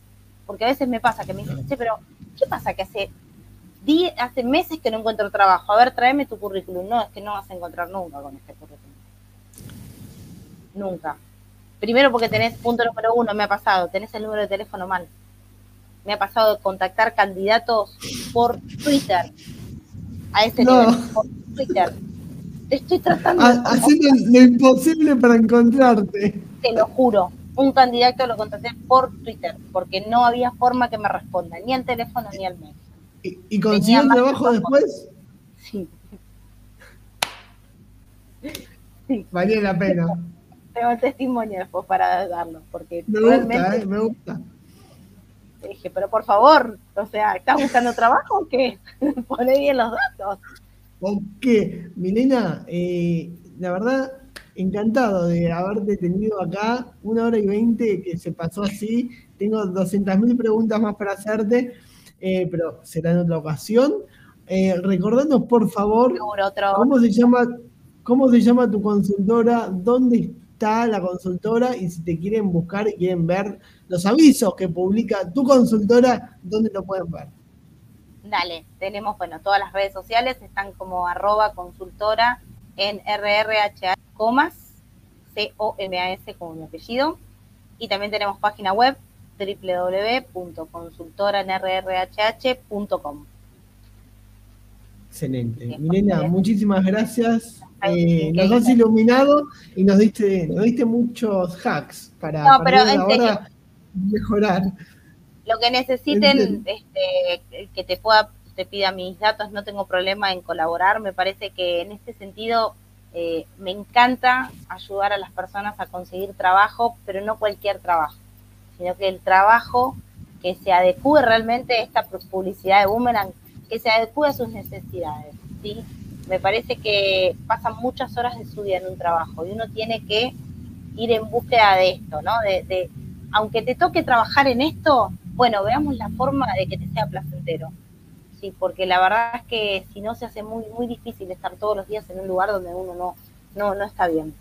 Porque a veces me pasa que me dicen, che, pero ¿qué pasa que hace, hace meses que no encuentro trabajo? A ver, tráeme tu currículum. No, es que no vas a encontrar nunca con este currículum. Nunca. Primero porque tenés, punto número uno, me ha pasado, tenés el número de teléfono mal. Me ha pasado de contactar candidatos por Twitter. A ese nivel, por Twitter estoy tratando. Haciendo lo imposible para encontrarte. Te lo juro. Un candidato lo contraté por Twitter, porque no había forma que me responda, ni al teléfono ni al mail. ¿Y, y consiguió trabajo después? Sí. sí. Valía la pena. Tengo testimonio después para darlo, porque me gusta, eh, me gusta. Dije, pero por favor, o sea, ¿estás buscando trabajo o qué? Poné bien los datos. Ok, Milena, eh, la verdad, encantado de haberte tenido acá, una hora y veinte que se pasó así. Tengo 200.000 preguntas más para hacerte, eh, pero será en otra ocasión. Eh, recordanos, por favor, cómo se llama, cómo se llama tu consultora, dónde está la consultora y si te quieren buscar y quieren ver los avisos que publica tu consultora, ¿dónde lo pueden ver? Dale, tenemos, bueno, todas las redes sociales están como arroba consultora en RRH comas, C-O-M-A-S como mi apellido. Y también tenemos página web www.consultoranrrhh.com. Excelente. Milena, muchísimas gracias. Eh, nos has iluminado y nos diste, nos diste muchos hacks para, no, pero ahora mejorar lo que necesiten este, que te pueda te pida mis datos no tengo problema en colaborar me parece que en este sentido eh, me encanta ayudar a las personas a conseguir trabajo pero no cualquier trabajo sino que el trabajo que se adecue realmente a esta publicidad de Boomerang que se adecue a sus necesidades sí me parece que pasan muchas horas de su día en un trabajo y uno tiene que ir en búsqueda de esto, ¿no? de aunque te toque trabajar en esto, bueno, veamos la forma de que te sea placentero. Sí, porque la verdad es que si no se hace muy, muy difícil estar todos los días en un lugar donde uno no, no, no está bien.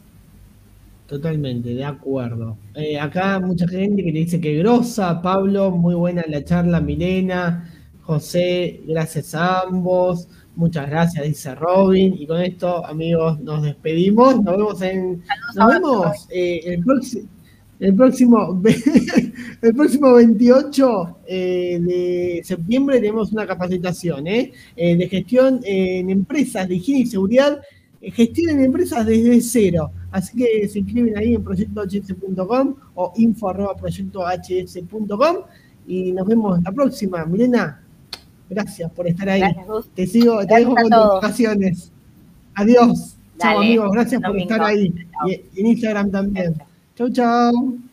Totalmente, de acuerdo. Eh, acá mucha gente que te dice que grosa, Pablo, muy buena la charla, Milena, José, gracias a ambos, muchas gracias, dice Robin, y con esto, amigos, nos despedimos, nos vemos en, nos vemos eh, el próximo el próximo, el próximo 28 eh, de septiembre tenemos una capacitación eh, eh, de gestión en empresas de higiene y seguridad, gestión en empresas desde cero. Así que se inscriben ahí en proyectohs.com o info.proyectohs.com y nos vemos la próxima. Milena, gracias por estar ahí. te sigo, te dejo con tus vacaciones. Adiós. Chao amigos, gracias por estar ahí. Y en Instagram también. Chau, chau.